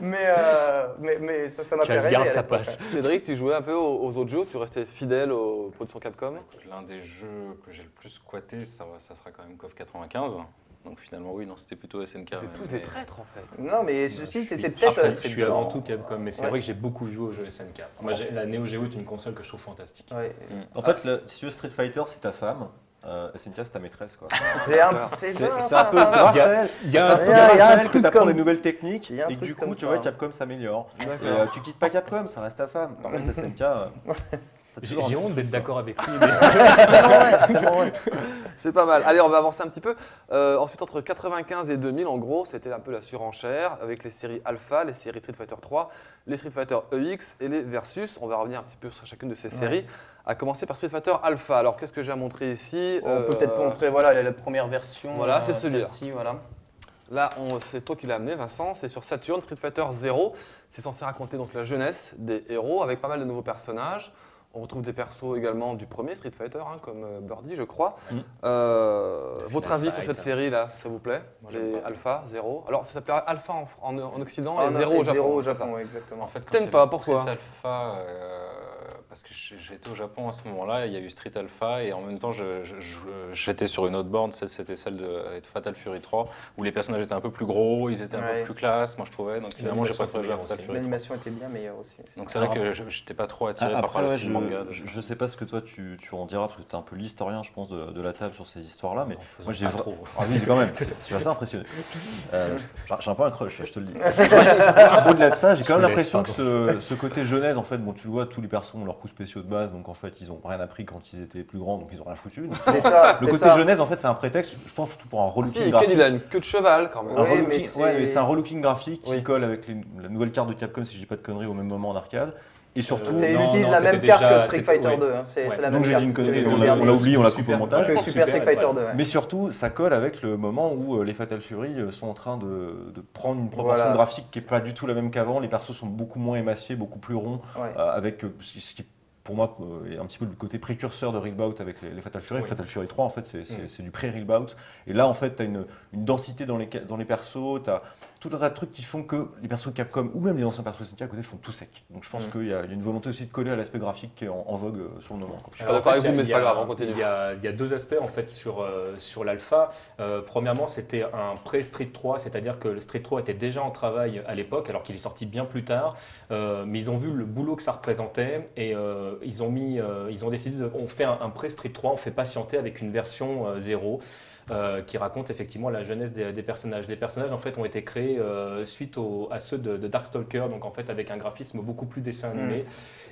mais, euh, mais, mais ça, ça m'a fait rêver. ça passe. Cédric, tu jouais un peu aux, aux autres jeux, tu restais fidèle aux productions Capcom? L'un des jeux que j'ai le plus squatté, ça sera quand même KOF 95. Donc finalement, oui, non, c'était plutôt SNK. C'est tous mais- des traîtres en fait. Non, mais ceci, c'est peut-être. Après, euh, je suis avant tout Capcom, mais c'est Ouais. vrai que j'ai beaucoup joué aux jeux SNK. Moi, j'ai- la Neo Geo est une console que je trouve fantastique. Ouais. En fait, le- si tu veux Street Fighter, c'est ta femme. Euh, SNK, c'est ta maîtresse. quoi. [laughs] C'est un, un peu Il y y y y a un que truc tu apprends comme des nouvelles techniques et que du coup, tu vois, Capcom s'améliore. Euh, tu quittes pas Capcom, ça reste ta femme. Par contre, SNK, J'ai honte d'être d'accord avec lui. mais- [laughs] [laughs] C'est pas mal. Allez, on va avancer un petit peu. Euh, ensuite, entre 95 et 2000, en gros, c'était un peu la surenchère avec les séries Alpha, les séries Street Fighter 3, les Street Fighter EX et les Versus. On va revenir un petit peu sur chacune de ces séries. À commencer par Street Fighter Alpha. Alors, qu'est-ce que j'ai à montrer ici On peut peut-être Euh, montrer voilà, la, la première version. Voilà, c'est celui-là. celle-ci, Voilà. Là, c'est toi qui l'as amené, Vincent. C'est sur Saturn, Street Fighter 0. C'est censé raconter donc la jeunesse des héros avec pas mal de nouveaux personnages. On retrouve des persos également du premier Street Fighter, hein, comme euh, Birdie, je crois. Mm. Euh, votre avis sur cette série-là, ça vous plaît? Moi, j'aime Les pas. Alpha, 0. Alors, ça s'appellerait Alpha en, en- en Occident Ah, et non, 0 au Japon. Zéro au c'est ça Japon, ouais, exactement. En fait, quand T'aimes il y avait pas, Street pourquoi? Alpha, euh, parce que j'étais au Japon à ce moment-là, il y a eu Street Alpha et en même temps j'étais sur une autre borne, celle- c'était celle de euh, Fatal Fury 3, où les personnages étaient un peu plus gros, ils étaient un Ouais. peu plus classe, moi je trouvais. Donc finalement j'ai préféré était jouer à Fatal. Fury 3. L'animation était bien meilleure aussi. Donc c'est vrai que je n'étais pas trop attiré Ah, par Après, le style je, manga. je- je sais pas ce que toi tu, tu en diras, parce que tu es un peu l'historien, je pense, de, de la table sur ces histoires-là, mais moi j'ai pas trop. Ah oui, quand même, je suis assez impressionné. [laughs] Euh, j'ai un peu un crush, je te le dis. Au-delà de ça, j'ai quand même l'impression que ce, ce côté jeunesse, en fait, bon, tu le vois, tous les persos ont leur coups spéciaux de base, donc en fait ils ont rien appris quand ils étaient plus grands, donc ils ont rien foutu. Donc, [laughs] C'est ça, le côté ça. jeunesse, en fait, c'est un prétexte, je pense, surtout pour un Ah, relooking si, graphique. il a une queue de cheval quand même. Un Oui, relooking- mais c'est- ouais, mais c'est un relooking graphique qui colle avec les- la nouvelle carte de Capcom, si je dis pas de conneries, au même moment en arcade. Et surtout, C'est- il utilise non, la même carte déjà- que Street Fighter ouais. 2. hein. C'est Ouais. c'est la Donc même j'ai carte dit une connerie, on l'a- oublié, on l'a coupé au montage. Que. Super Street Fighter 2. ouais. Mais surtout, ça colle avec le moment où euh, les Fatal Fury euh, sont en train de, de prendre une proportion Voilà, graphique c'est- qui n'est pas du tout la même qu'avant. Les persos sont beaucoup moins émaciés, beaucoup plus ronds, euh, avec ce qui- pour moi, est un petit peu le côté précurseur de Real Bout avec les, les Fatal Fury. Oui. Fatal Fury 3, en fait, c'est c'est- Mm. c'est du pré-Real Bout. Et là, en fait, tu as une, une densité dans les, dans les persos, tu as tout un tas de trucs qui font que les persos Capcom ou même les anciens persos SNK à côté font tout sec. Donc je pense Mm. qu'il y, a il y a une volonté aussi de coller à l'aspect graphique qui est en, en vogue euh, sur le moment. quoi. Je suis pas d'accord avec vous, mais c'est pas grave, on continue. Il y, a, il y a deux aspects en fait sur, euh, sur l'alpha. Euh, premièrement, c'était un pré-Street 3, c'est-à-dire que le Street 3 était déjà en travail à l'époque, alors qu'il est sorti bien plus tard. Euh, mais ils ont vu le boulot que ça représentait et euh, ils ont mis, euh, ils ont décidé de, on fait un, un pré-Street 3, on fait patienter avec une version euh, 0. Euh, qui raconte effectivement la jeunesse des, des personnages. Les personnages en fait ont été créés euh, suite au- à ceux de, de Darkstalker, donc en fait avec un graphisme beaucoup plus dessin animé.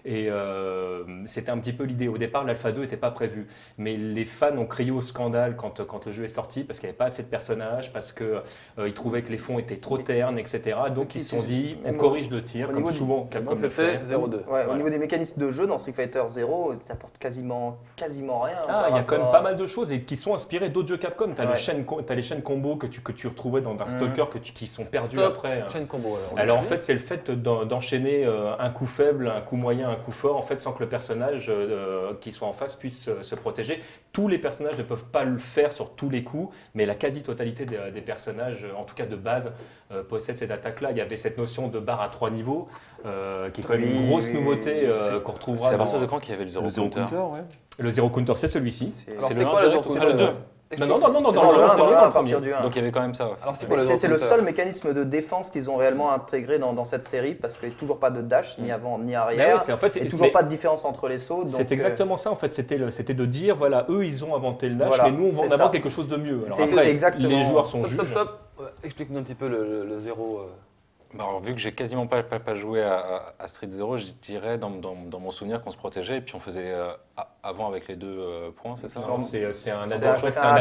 Et euh, c'était un petit peu l'idée. Au départ, l'Alpha 2 n'était pas prévu. Mais les fans ont crié au scandale quand, quand le jeu est sorti, parce qu'il n'y avait pas assez de personnages, parce qu'ils trouvaient que les fonds étaient trop ternes, etc. Donc ils se sont dit, on corrige le tir, comme souvent Capcom le fait. 0-2. Ouais, Voilà. Au niveau des mécanismes de jeu dans Street Fighter 0, ça apporte quasiment, quasiment rien. Ah, il y a quand même pas mal de choses et qui sont inspirées d'autres jeux Capcom. Tu as, Ouais. les chaînes, co- t'as les chaînes combos que tu, que tu retrouvais dans Darkstalker que tu- qui sont perdues Stop. après. hein. Chaîne combo alors. Alors en fait, c'est le fait d'en- d'enchaîner euh, un coup faible, un coup moyen, un coup fort, en fait, sans que le personnage euh, qui soit en face puisse euh, se protéger. Tous les personnages ne peuvent pas le faire sur tous les coups, mais la quasi-totalité des, des personnages, euh, en tout cas de base, euh, possèdent ces attaques-là. Il y avait cette notion de barre à trois niveaux, euh, qui est quand même une grosse nouveauté euh, c'est- qu'on C'est retrouvera à dans partir de quand qu'il y avait le zéro zéro counter counter, ouais. le Zero Counter, c'est celui-ci. C'est- C'est c'est le le direct zéro ou Ah, le counter 2 Non, non, non, non, non, C'est dans le le 1, un, dans le le 1, à premier. partir du 1. Donc il y avait quand même ça. c'est le seul mécanisme de défense qu'ils ont réellement intégré dans, cette série parce qu'il n'y a toujours pas de dash, ni avant ni Ben arrière. et toujours pas de différence entre les sauts. C'est euh, exactement ça en fait, c'était de dire voilà, eux ils ont inventé le dash, mais nous on, invente quelque chose de mieux. Les joueurs sont Stop, stop, juges. stop. Ouais, Explique-nous un petit peu le, zéro. Euh. Bah, alors, vu que j'ai quasiment pas, pas, pas joué à, Street Zero, je dirais dans, dans- dans mon souvenir qu'on se protégeait et puis on faisait euh, avant avec les deux euh, points, c'est ça Non, C'est c'est un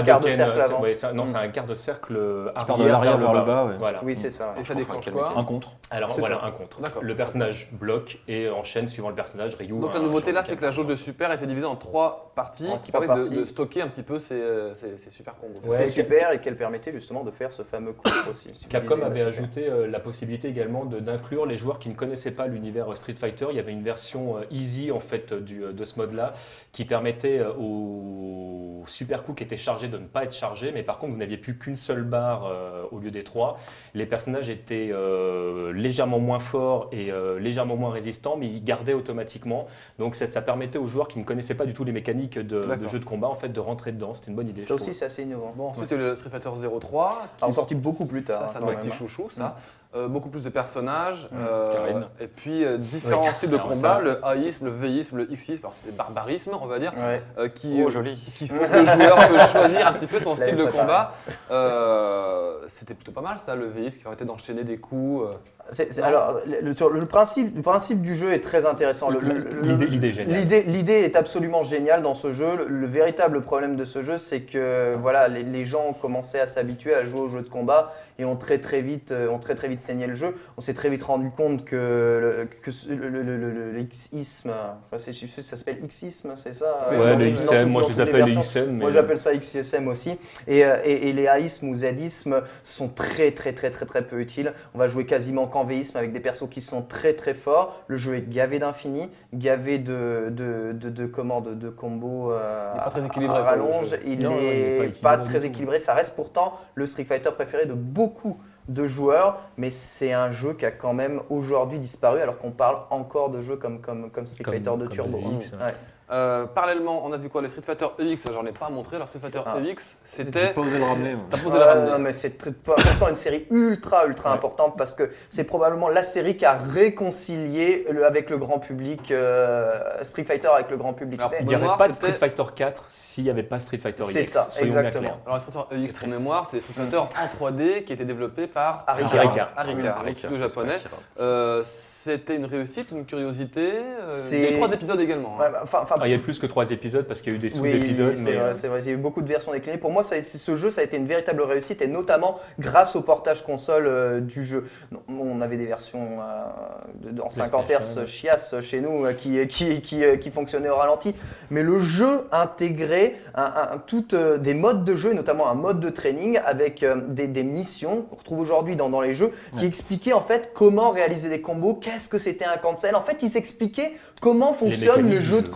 quart de cercle avant. ouais, c'est un- Non, Mm. c'est un quart de cercle euh, pars de l'arrière vers le bas, ouais. Voilà. Oui, c'est ça. Et ça déclenche quoi Un contre. Alors voilà, ça. un contre. D'accord. Le personnage bloque et enchaîne suivant le personnage. Ryu. Donc la nouveauté là, c'est que la jauge de super était divisée en trois parties En qui permettent de, stocker un petit peu ces, euh, ces- ces super combos. Ouais, c'est super et qu'elle permettait justement de faire ce fameux coup aussi. Capcom avait ajouté euh, la possibilité également d'inclure les joueurs qui ne connaissaient pas l'univers euh, Street Fighter. Il y avait une version euh, easy en fait euh, du, de ce mode-là qui permettait aux super coups qui étaient chargés de ne pas être chargés, mais par contre vous n'aviez plus qu'une seule barre euh, au lieu des trois. Les personnages étaient euh, légèrement moins forts et euh, légèrement moins résistants, mais ils gardaient automatiquement. Donc ça, ça permettait aux joueurs qui ne connaissaient pas du tout les mécaniques de, jeu de combat en fait de rentrer dedans. C'était une bonne idée. Ça aussi, c'est assez innovant. Bon, ensuite, il y a eu le Street Fighter 03. qui- Alors, sorti beaucoup plus tard. Ça, hein, ça doit être petit hein. chouchou, ça. Euh, beaucoup plus de personnages. euh, Karine. et puis euh, différents styles de combat, le haïsme, le véisme, le xisme, alors c'est des barbarismes, on va dire, Ouais. euh, qui, Oh, euh, joli. qui font que le joueur peut [laughs] choisir un petit peu son style de combat. Euh, C'était plutôt pas mal ça, le véisme, qui permettait d'enchaîner des coups. Euh. Alors, le, le- le principe, le principe du jeu est très intéressant. L'idée- est géniale. L'idée, l'idée est absolument géniale dans ce jeu. Le, le véritable problème de ce jeu, c'est que voilà, les, les gens ont commencé à s'habituer à jouer au jeu de combat et ont très très vite, euh, ont très très vite saigné le jeu. On s'est très vite rendu compte que le, X-isme, enfin, ça s'appelle X-isme, c'est ça Ouais, Dans- le dans- XM, dans- moi je les appelle les. XM. Moi mais- j'appelle ça XISM aussi. Et, euh, et, et les haïsmes ou zadismes sont très très très très très peu utiles. On va jouer quasiment qu'en véisme avec des persos qui sont très très forts. Le jeu est gavé d'infini, gavé de, de, de, de, comment, de, de combos euh, Il est pas très équilibré, à rallonge. Il pas n'est pas très équilibré. Ça reste pourtant le Street Fighter préféré de beaucoup de joueurs, mais c'est un jeu qui a quand même aujourd'hui disparu alors qu'on parle encore de jeux comme, comme, comme Street Comme- Fighter 2 comme Turbo. Ouais. Euh, parallèlement, on a vu quoi? Les Street Fighter EX, j'en ai pas montré. Alors Street Fighter Ah. EX, c'était. pas osé le ramener. T'as posé ramener. non, mais c'est très- pourtant une série ultra ultra Ouais. importante parce que c'est probablement la série qui a réconcilié le- avec le grand public euh, Street Fighter avec le grand public. Alors, Il n'y aurait pas de Street Fighter 4 s'il n'y avait pas Street Fighter X. C'est ça, soyons bien exactement. Alors, les Street Fighter EX, C'est pour mémoire, c'est Street Fighter en 3D qui a été développé par Arika. Arika. Arika, Arika, donc studio japonais. Euh, C'était une réussite, une curiosité. euh, C'est- Il y a trois épisodes également. hein. Ouais, bah, Ah, il y a plus que trois épisodes parce qu'il y a eu des Oui, sous-épisodes. c'est mais, vrai, euh, c'est vrai. Il y a eu beaucoup de versions déclinées. Pour moi, ça, ce jeu, ça a été une véritable réussite et notamment grâce au portage console euh, du jeu. Non, On avait des versions euh, de- en 50 PlayStation. Hz chiasse chez nous qui, qui, qui, qui fonctionnaient au ralenti. Mais le jeu intégrait un, un- toutes euh, des modes de jeu, et notamment un mode de training avec des, des missions qu'on retrouve aujourd'hui dans, dans les jeux qui expliquaient en fait comment réaliser des combos, qu'est-ce que c'était un cancel. En fait, ils expliquaient comment fonctionne le jeu jeu. de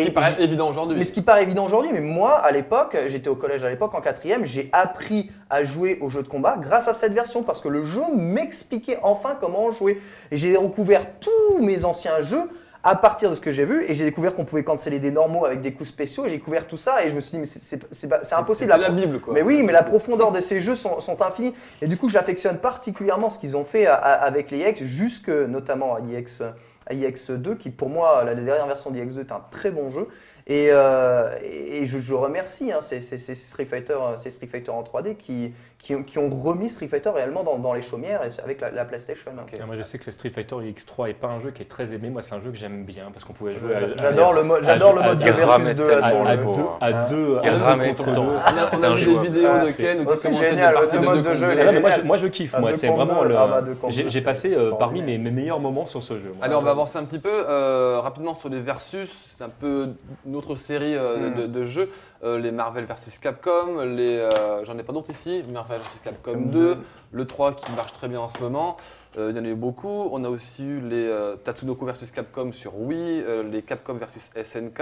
Ce qui paraît évident aujourd'hui. Mais ce qui paraît évident aujourd'hui, mais moi à l'époque, j'étais au collège à l'époque en quatrième, j'ai appris à jouer au jeu de combat grâce à cette version parce que le jeu m'expliquait enfin comment jouer. Et j'ai recouvert tous mes anciens jeux à partir de ce que j'ai vu et j'ai découvert qu'on pouvait canceller des normaux avec des coups spéciaux et j'ai découvert tout ça et je me suis dit mais c'est- impossible. À- la Bible, quoi. mais oui, mais la profondeur de ces jeux sont, sont infinis. Et du coup, j'affectionne particulièrement ce qu'ils ont fait à- à- avec les IX, jusque notamment à IX, à IX2, qui pour moi, la dernière version d'IX2 est un très bon jeu. Et, euh, et je, je remercie hein, ces, Street Fighter, euh, ces Street Fighter en 3D qui, qui, ont, qui ont remis Street Fighter réellement dans, dans les chaumières et avec la, la PlayStation. hein. Ah, Moi, je sais que le Street Fighter X3 est pas un jeu qui est très aimé. Moi, c'est un jeu que j'aime bien parce qu'on pouvait jouer. à- J'adore le mode, j'adore le mode à- versus ramer 2 à son à jeu. deux, à deux, à contre deux. On a, vu des vidéos jeu. de Ah, Ken où Oh, c'est génial, ce de mode de jeu, deux. il est Ah moi, génial. je, moi, je kiffe. Moi, c'est vraiment le. Ah J'ai passé euh, parmi mes, mes moments sur ce jeu. Allez, on va avancer un petit peu euh, rapidement sur les versus. C'est un peu une autre série euh, Hmm. de jeux. Euh, les Marvel versus Capcom, les, euh, j'en ai pas d'autres ici. Marvel versus Capcom Comme 2, deux. le 3 qui marche très bien en ce moment. Euh, il y en a eu beaucoup. On a aussi eu les euh, Tatsunoko versus Capcom sur Wii, euh, les Capcom versus SNK.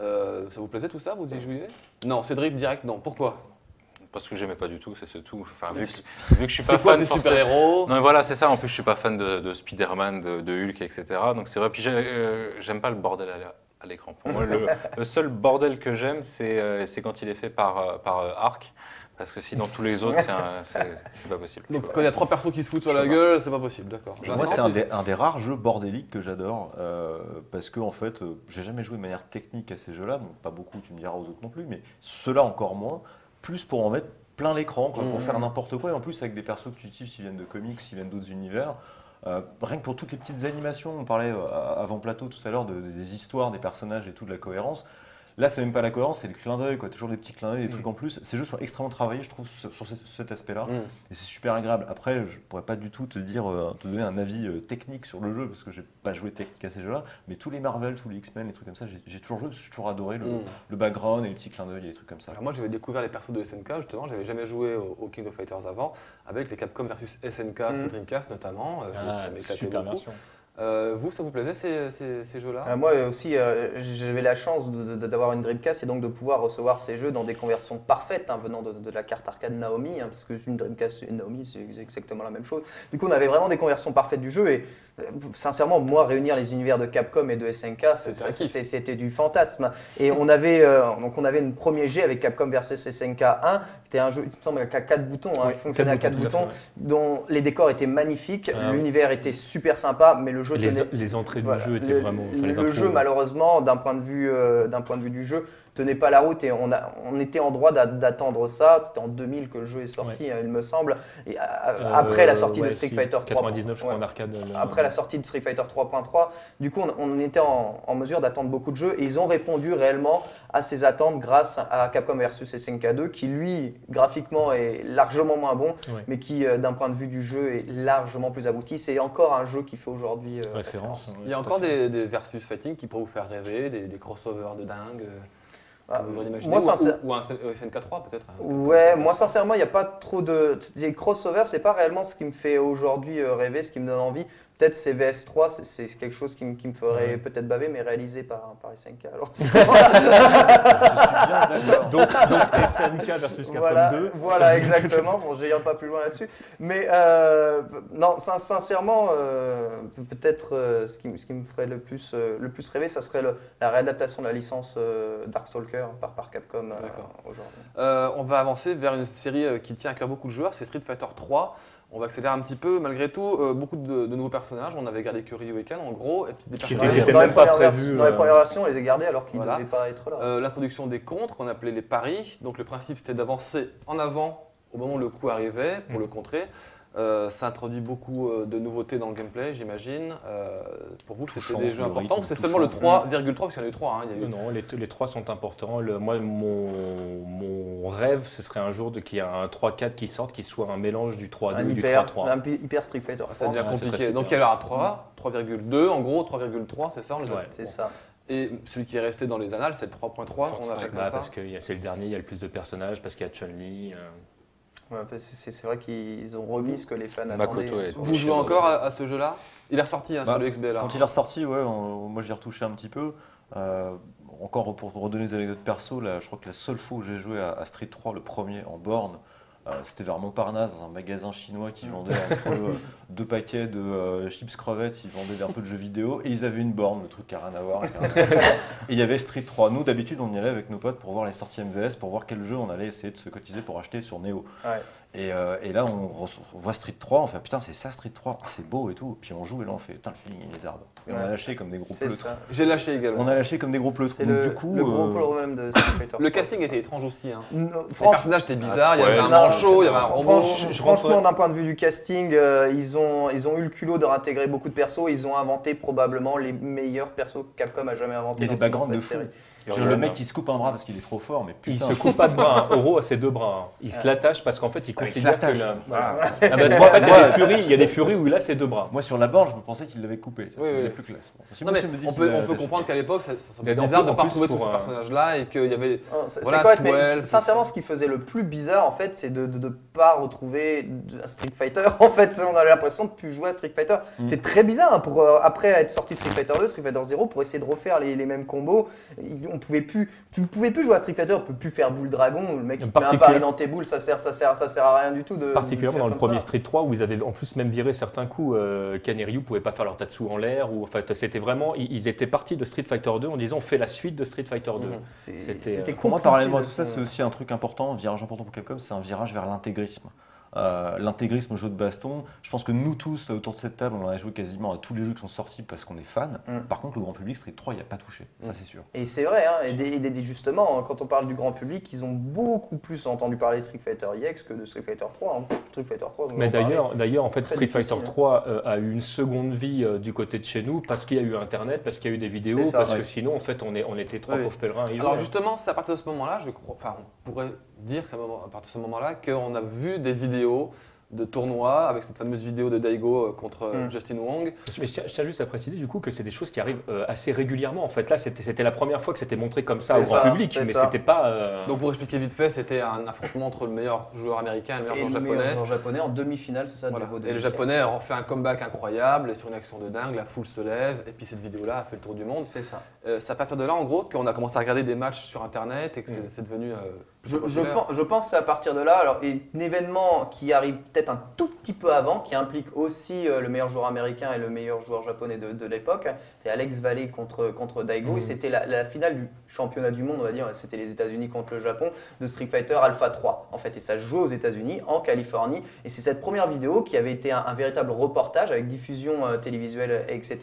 Euh, ça vous plaisait tout ça Vous y jouiez? Non, Cédric direct, non. Pourquoi? Parce que j'aimais pas du tout, c'est c'est tout. Enfin, vu, que, vu que je suis [laughs] pas quoi fan ces forcément- super-héros? Non mais voilà, c'est ça. En plus, je suis pas fan de, de Spider-Man, de, de Hulk, etc. Donc c'est vrai. Puis j'ai- euh, j'aime pas le bordel à l'écran. Pour moi, le, [laughs] le seul bordel que j'aime, c'est euh, quand il est fait par, euh, par euh, Arc. Parce que sinon, tous les autres, c'est un- [laughs] c'est c'est pas possible. Donc quand il y a trois persos qui se foutent sur la gueule, c'est pas possible, d'accord. Moi, c'est un, des- un des rares jeux bordéliques que j'adore euh, parce que en fait, euh, j'ai jamais joué de manière technique à ces jeux-là, bon, pas beaucoup, tu me diras aux autres non plus, mais ceux-là encore moins, plus pour en mettre plein l'écran, quoi, pour faire n'importe quoi, et en plus avec des persos que tu utilises qui viennent de comics, qui viennent d'autres univers. Euh, rien que pour toutes les petites animations, on parlait euh, avant plateau tout à l'heure de- des histoires, des personnages et tout, de la cohérence. Là, c'est même pas la cohérence, c'est le clin d'œil, quoi. Toujours des petits clins d'œil, des trucs en plus. Ces jeux sont extrêmement travaillés, je trouve, sur, sur ce- cet aspect-là. Mm. Et c'est super agréable. Après, je pourrais pas du tout te dire, euh, te donner un avis euh, technique sur le jeu parce que j'ai pas joué technique à ces jeux-là. Mais tous les Marvel, tous les X-Men, les trucs comme ça, j'ai- toujours joué parce que j'ai toujours adoré le, Mm. le background et les petits clins d'œil et les trucs comme ça. Alors moi j'avais découvert les persos de SNK justement, j'avais jamais joué au, au King of Fighters avant, avec les Capcom versus SNK sur. Dreamcast notamment, Euh, je- Ah, ça super beaucoup. version. Euh, vous, ça vous plaisait ces, ces- ces jeux-là Euh, moi aussi, euh, j'avais la chance d'avoir une Dreamcast et donc de pouvoir recevoir ces jeux dans des conversions parfaites hein, venant de, de la carte arcade Naomi, hein, parce que une Dreamcast et une Naomi, c'est exactement la même chose. Du coup, on avait vraiment des conversions parfaites du jeu et euh, sincèrement, moi, réunir les univers de Capcom et de SNK, C'était du fantasme. Et on avait, euh, donc on avait une premier G avec Capcom versus SNK 1, qui était un jeu, il me semble, à 4 boutons, hein, Oui, qui fonctionnait à quatre 4 boutons, fait, dont les décors étaient magnifiques, Ah oui. l'univers était super sympa, mais le jeu Les, tenait... les entrées du Voilà. jeu étaient le, vraiment. enfin, le jeu, malheureusement, d'un point de vue, euh, d'un point de vue du jeu, tenait pas la route et on, a, on était en droit d'a- d'attendre ça. C'était en 2000 que le jeu est sorti, hein, il me semble. Et euh, Euh, après la sortie ouais, de Street si, Fighter 3. 99, je crois, ouais. en arcade. le- Après la sortie de Street Fighter 3.3, du coup, on, on était en, en mesure d'attendre beaucoup de jeux et ils ont répondu réellement à ces attentes grâce à Capcom versus SNK 2, qui lui, graphiquement, est largement moins bon, mais qui, euh, d'un point de vue du jeu, est largement plus abouti. C'est encore un jeu qui fait aujourd'hui euh, référence. Il y a encore des, des versus fighting qui pourraient vous faire rêver, des, des crossovers de dingue, euh, Ah, vous imaginé, moi, ou, sincère- ou- ou un euh, SNK 3 peut-être hein, Ouais, peut-être. moi sincèrement, il n'y a pas trop de. Les crossovers, c'est pas réellement ce qui me fait aujourd'hui euh, rêver, ce qui me donne envie. Peut-être c'est VS3, c'est- c'est quelque chose qui, me- qui me ferait Ouais. peut-être baver, mais réalisé par, par SNK. Alors, [laughs] Je suis bien d'accord. Donc, donc SNK versus Capcom voilà, 2. voilà, exactement. Bon, je n'irai pas plus loin là-dessus. Mais euh, non, sin- sincèrement, euh, peut-être euh, ce, qui, ce qui me ferait le plus, euh, le plus rêver, ça serait le- la réadaptation de la licence euh, Darkstalker par, par Capcom euh, aujourd'hui. Euh, on va avancer vers une série qui tient à cœur beaucoup de joueurs, c'est Street Fighter 3. On va accélérer un petit peu, malgré tout, euh, beaucoup de, de nouveaux personnages. On avait gardé que Ryu et Ken en gros, et puis des Qui personnages. dans, les même pas premières prévu, dans les premières versions, on les a gardés alors qu'ils ne Voilà. devaient pas être là. Euh, L'introduction des contres qu'on appelait les paris. Donc le principe c'était d'avancer en avant au moment où le coup arrivait, pour Mm. le contrer. Euh, ça introduit beaucoup euh, de nouveautés dans le gameplay, j'imagine. Euh, pour vous, c'était des jeux importants c'est seulement le touchant. 3,3 Parce qu'il y en a eu 3. hein, il y a eu- Non, les, les trois sont importants. Le- moi, mon, mon rêve, ce serait un jour de- qu'il y ait un 3-4 qui sorte, qui soit un mélange du 3-2 Un et du hyper, 3-3. un hyper Street Fighter. Ça devient serait compliqué. Donc il y a eu un 3, 3,2 en gros, 3,3, c'est ça on les Ouais. C'est ça. Et celui qui est resté dans les annales, c'est le 3.3, on appelle comme ça. parce que c'est le dernier, il y a le plus de personnages, parce qu'il y a Chun-Li. Ouais, c'est vrai qu'ils ont remis ce que les fans Makoto attendaient. est- Vous jouez encore à, à ce jeu-là? Il est ressorti hein, Bah, sur le XB là. Quand il est ressorti, ouais, on- moi j'y ai retouché un petit peu. Euh, encore pour redonner des anecdotes perso, là, je crois que la seule fois où j'ai joué à, à Street 3, le premier en borne, euh, c'était vers Montparnasse, dans un magasin chinois qui vendait entre euh, deux paquets de euh, chips crevettes, ils vendaient un peu de jeux vidéo, et ils avaient une borne, le truc qui n'a rien à voir. avec un- et il y avait Street 3. Nous, d'habitude, on y allait avec nos potes pour voir les sorties MVS, pour voir quel jeu on allait essayer de se cotiser pour acheter sur Neo. Et, euh, et là, on, re- on voit Street 3, on fait putain, c'est ça Street 3, Ah, c'est beau et tout. Puis on joue et là, on fait putain, le feeling il est. Et on a lâché comme des gros C'est pleutres. ça. J'ai lâché également. On a lâché comme des gros pleutres. C'est Donc, le, du coup, le gros euh, problème de Street Fighter. Le 3, casting était étrange aussi. hein. Non, Les franch- personnages étaient bizarres, il y avait ouais, un non, manchot, il y avait un robot. franchement, d'un point de vue du casting, euh, ils, ont, ils ont eu le culot de réintégrer beaucoup de persos. Ils ont inventé probablement les meilleurs persos que Capcom a jamais inventé. Il y a dans des backgrounds de fou. série. Genre, le mec qui se coupe un bras parce qu'il est trop fort, mais Il putain. se coupe pas de bras. hein. [laughs] Oro a ses deux bras. hein. Il se l'attache parce qu'en fait, il il considère que. l'attache. la- Voilà. Ah, parce qu'en fait, il y a des furies, il y a des furies où il a ses deux bras. Moi, sur la borne, je me pensais qu'il l'avait coupé. Ça Oui, faisait oui. plus classe. Bon, si Non mais monsieur me dit on peut, on peut comprendre qu'à l'époque, ça, ça bizarre de ne pas retrouver tous ces personnages-là et qu'il y avait. Non, C'est Voilà, correct, mais sincèrement, ce qui faisait le plus bizarre, en fait, c'est de ne pas retrouver Street Fighter. [laughs] En fait, on avait l'impression de plus jouer à Street Fighter. Mm. C'était très bizarre hein, pour euh, après être sorti de Street Fighter 2, Street Fighter 0, pour essayer de refaire les, mêmes combos. On pouvait plus, tu ne pouvais plus jouer à Street Fighter, tu peux plus faire boule dragon. Le mec il met un pari dans tes boules, ça sert, ça sert, ça sert à rien du tout de. de Particulièrement faire dans le premier ça. Street 3 où ils avaient en plus même viré certains coups. Euh, Ken et Ryu pouvaient pas faire leur tatsu en l'air. Ou en fait, c'était vraiment. Ils ils étaient partis de Street Fighter 2 en disant on fait la suite de Street Fighter 2. Mhm. C'est- C'était, euh, Pour moi, parallèlement à tout ça, c'est aussi un truc important, un virage important pour Capcom, c'est un virage vers l'intégrisme. Euh, l'intégrisme jeu de baston, je pense que nous tous, là, autour de cette table, on a joué quasiment à tous les jeux qui sont sortis parce qu'on est fan. Mm. Par contre, le grand public, Street 3, il n'y a pas touché, ça Mm. c'est sûr. Et c'est vrai, hein, et, justement, quand on parle du grand public, ils ont beaucoup plus entendu parler de Street Fighter EX que de Street Fighter 3. hein. Pff, Street Fighter 3, vous Mais en d'ailleurs, d'ailleurs, en fait, Très Street Fighter hein. 3 euh, a eu une seconde vie euh, du côté de chez nous parce qu'il y a eu Internet, parce qu'il y a eu des vidéos, ça, parce ouais. que sinon, en fait, on, est, on était trois Oui. pauvres pèlerins à y jouer. Alors justement, c'est à partir de ce moment-là, je crois, enfin, on pourrait dire à partir de ce moment-là qu'on a vu des vidéos de tournois avec cette fameuse vidéo de Daigo euh, contre euh, Mm. Justin Wong. Mais je tiens, juste à préciser du coup que c'est des choses qui arrivent euh, assez régulièrement. En fait, là, c'était la première fois que c'était montré comme ça au grand public, mais c'était pas. euh, Donc pour expliquer vite fait, c'était un affrontement entre le meilleur joueur américain et le meilleur Et joueur le meilleur japonais. joueur japonais en demi-finale, c'est ça, Voilà. de Et le japonais a refait un comeback incroyable et sur une action de dingue, la foule se lève et puis cette vidéo-là a fait le tour du monde. C'est ça. Euh, c'est à partir de là, en gros, qu'on a commencé à regarder des matchs sur Internet et que c'est Mm. c'est devenu euh, Je, pense, je pense que c'est à partir de là. Alors, et un événement qui arrive peut-être un tout petit peu avant, qui implique aussi euh, le meilleur joueur américain et le meilleur joueur japonais de, de l'époque, c'est Alex Valley contre, contre Daigo. Et c'était la, la finale du championnat du monde, on va dire. C'était les États-Unis contre le Japon de Street Fighter Alpha 3. En fait, et ça jouait aux États-Unis, en Californie. Et c'est cette première vidéo qui avait été un, un véritable reportage avec diffusion euh, télévisuelle, etc.,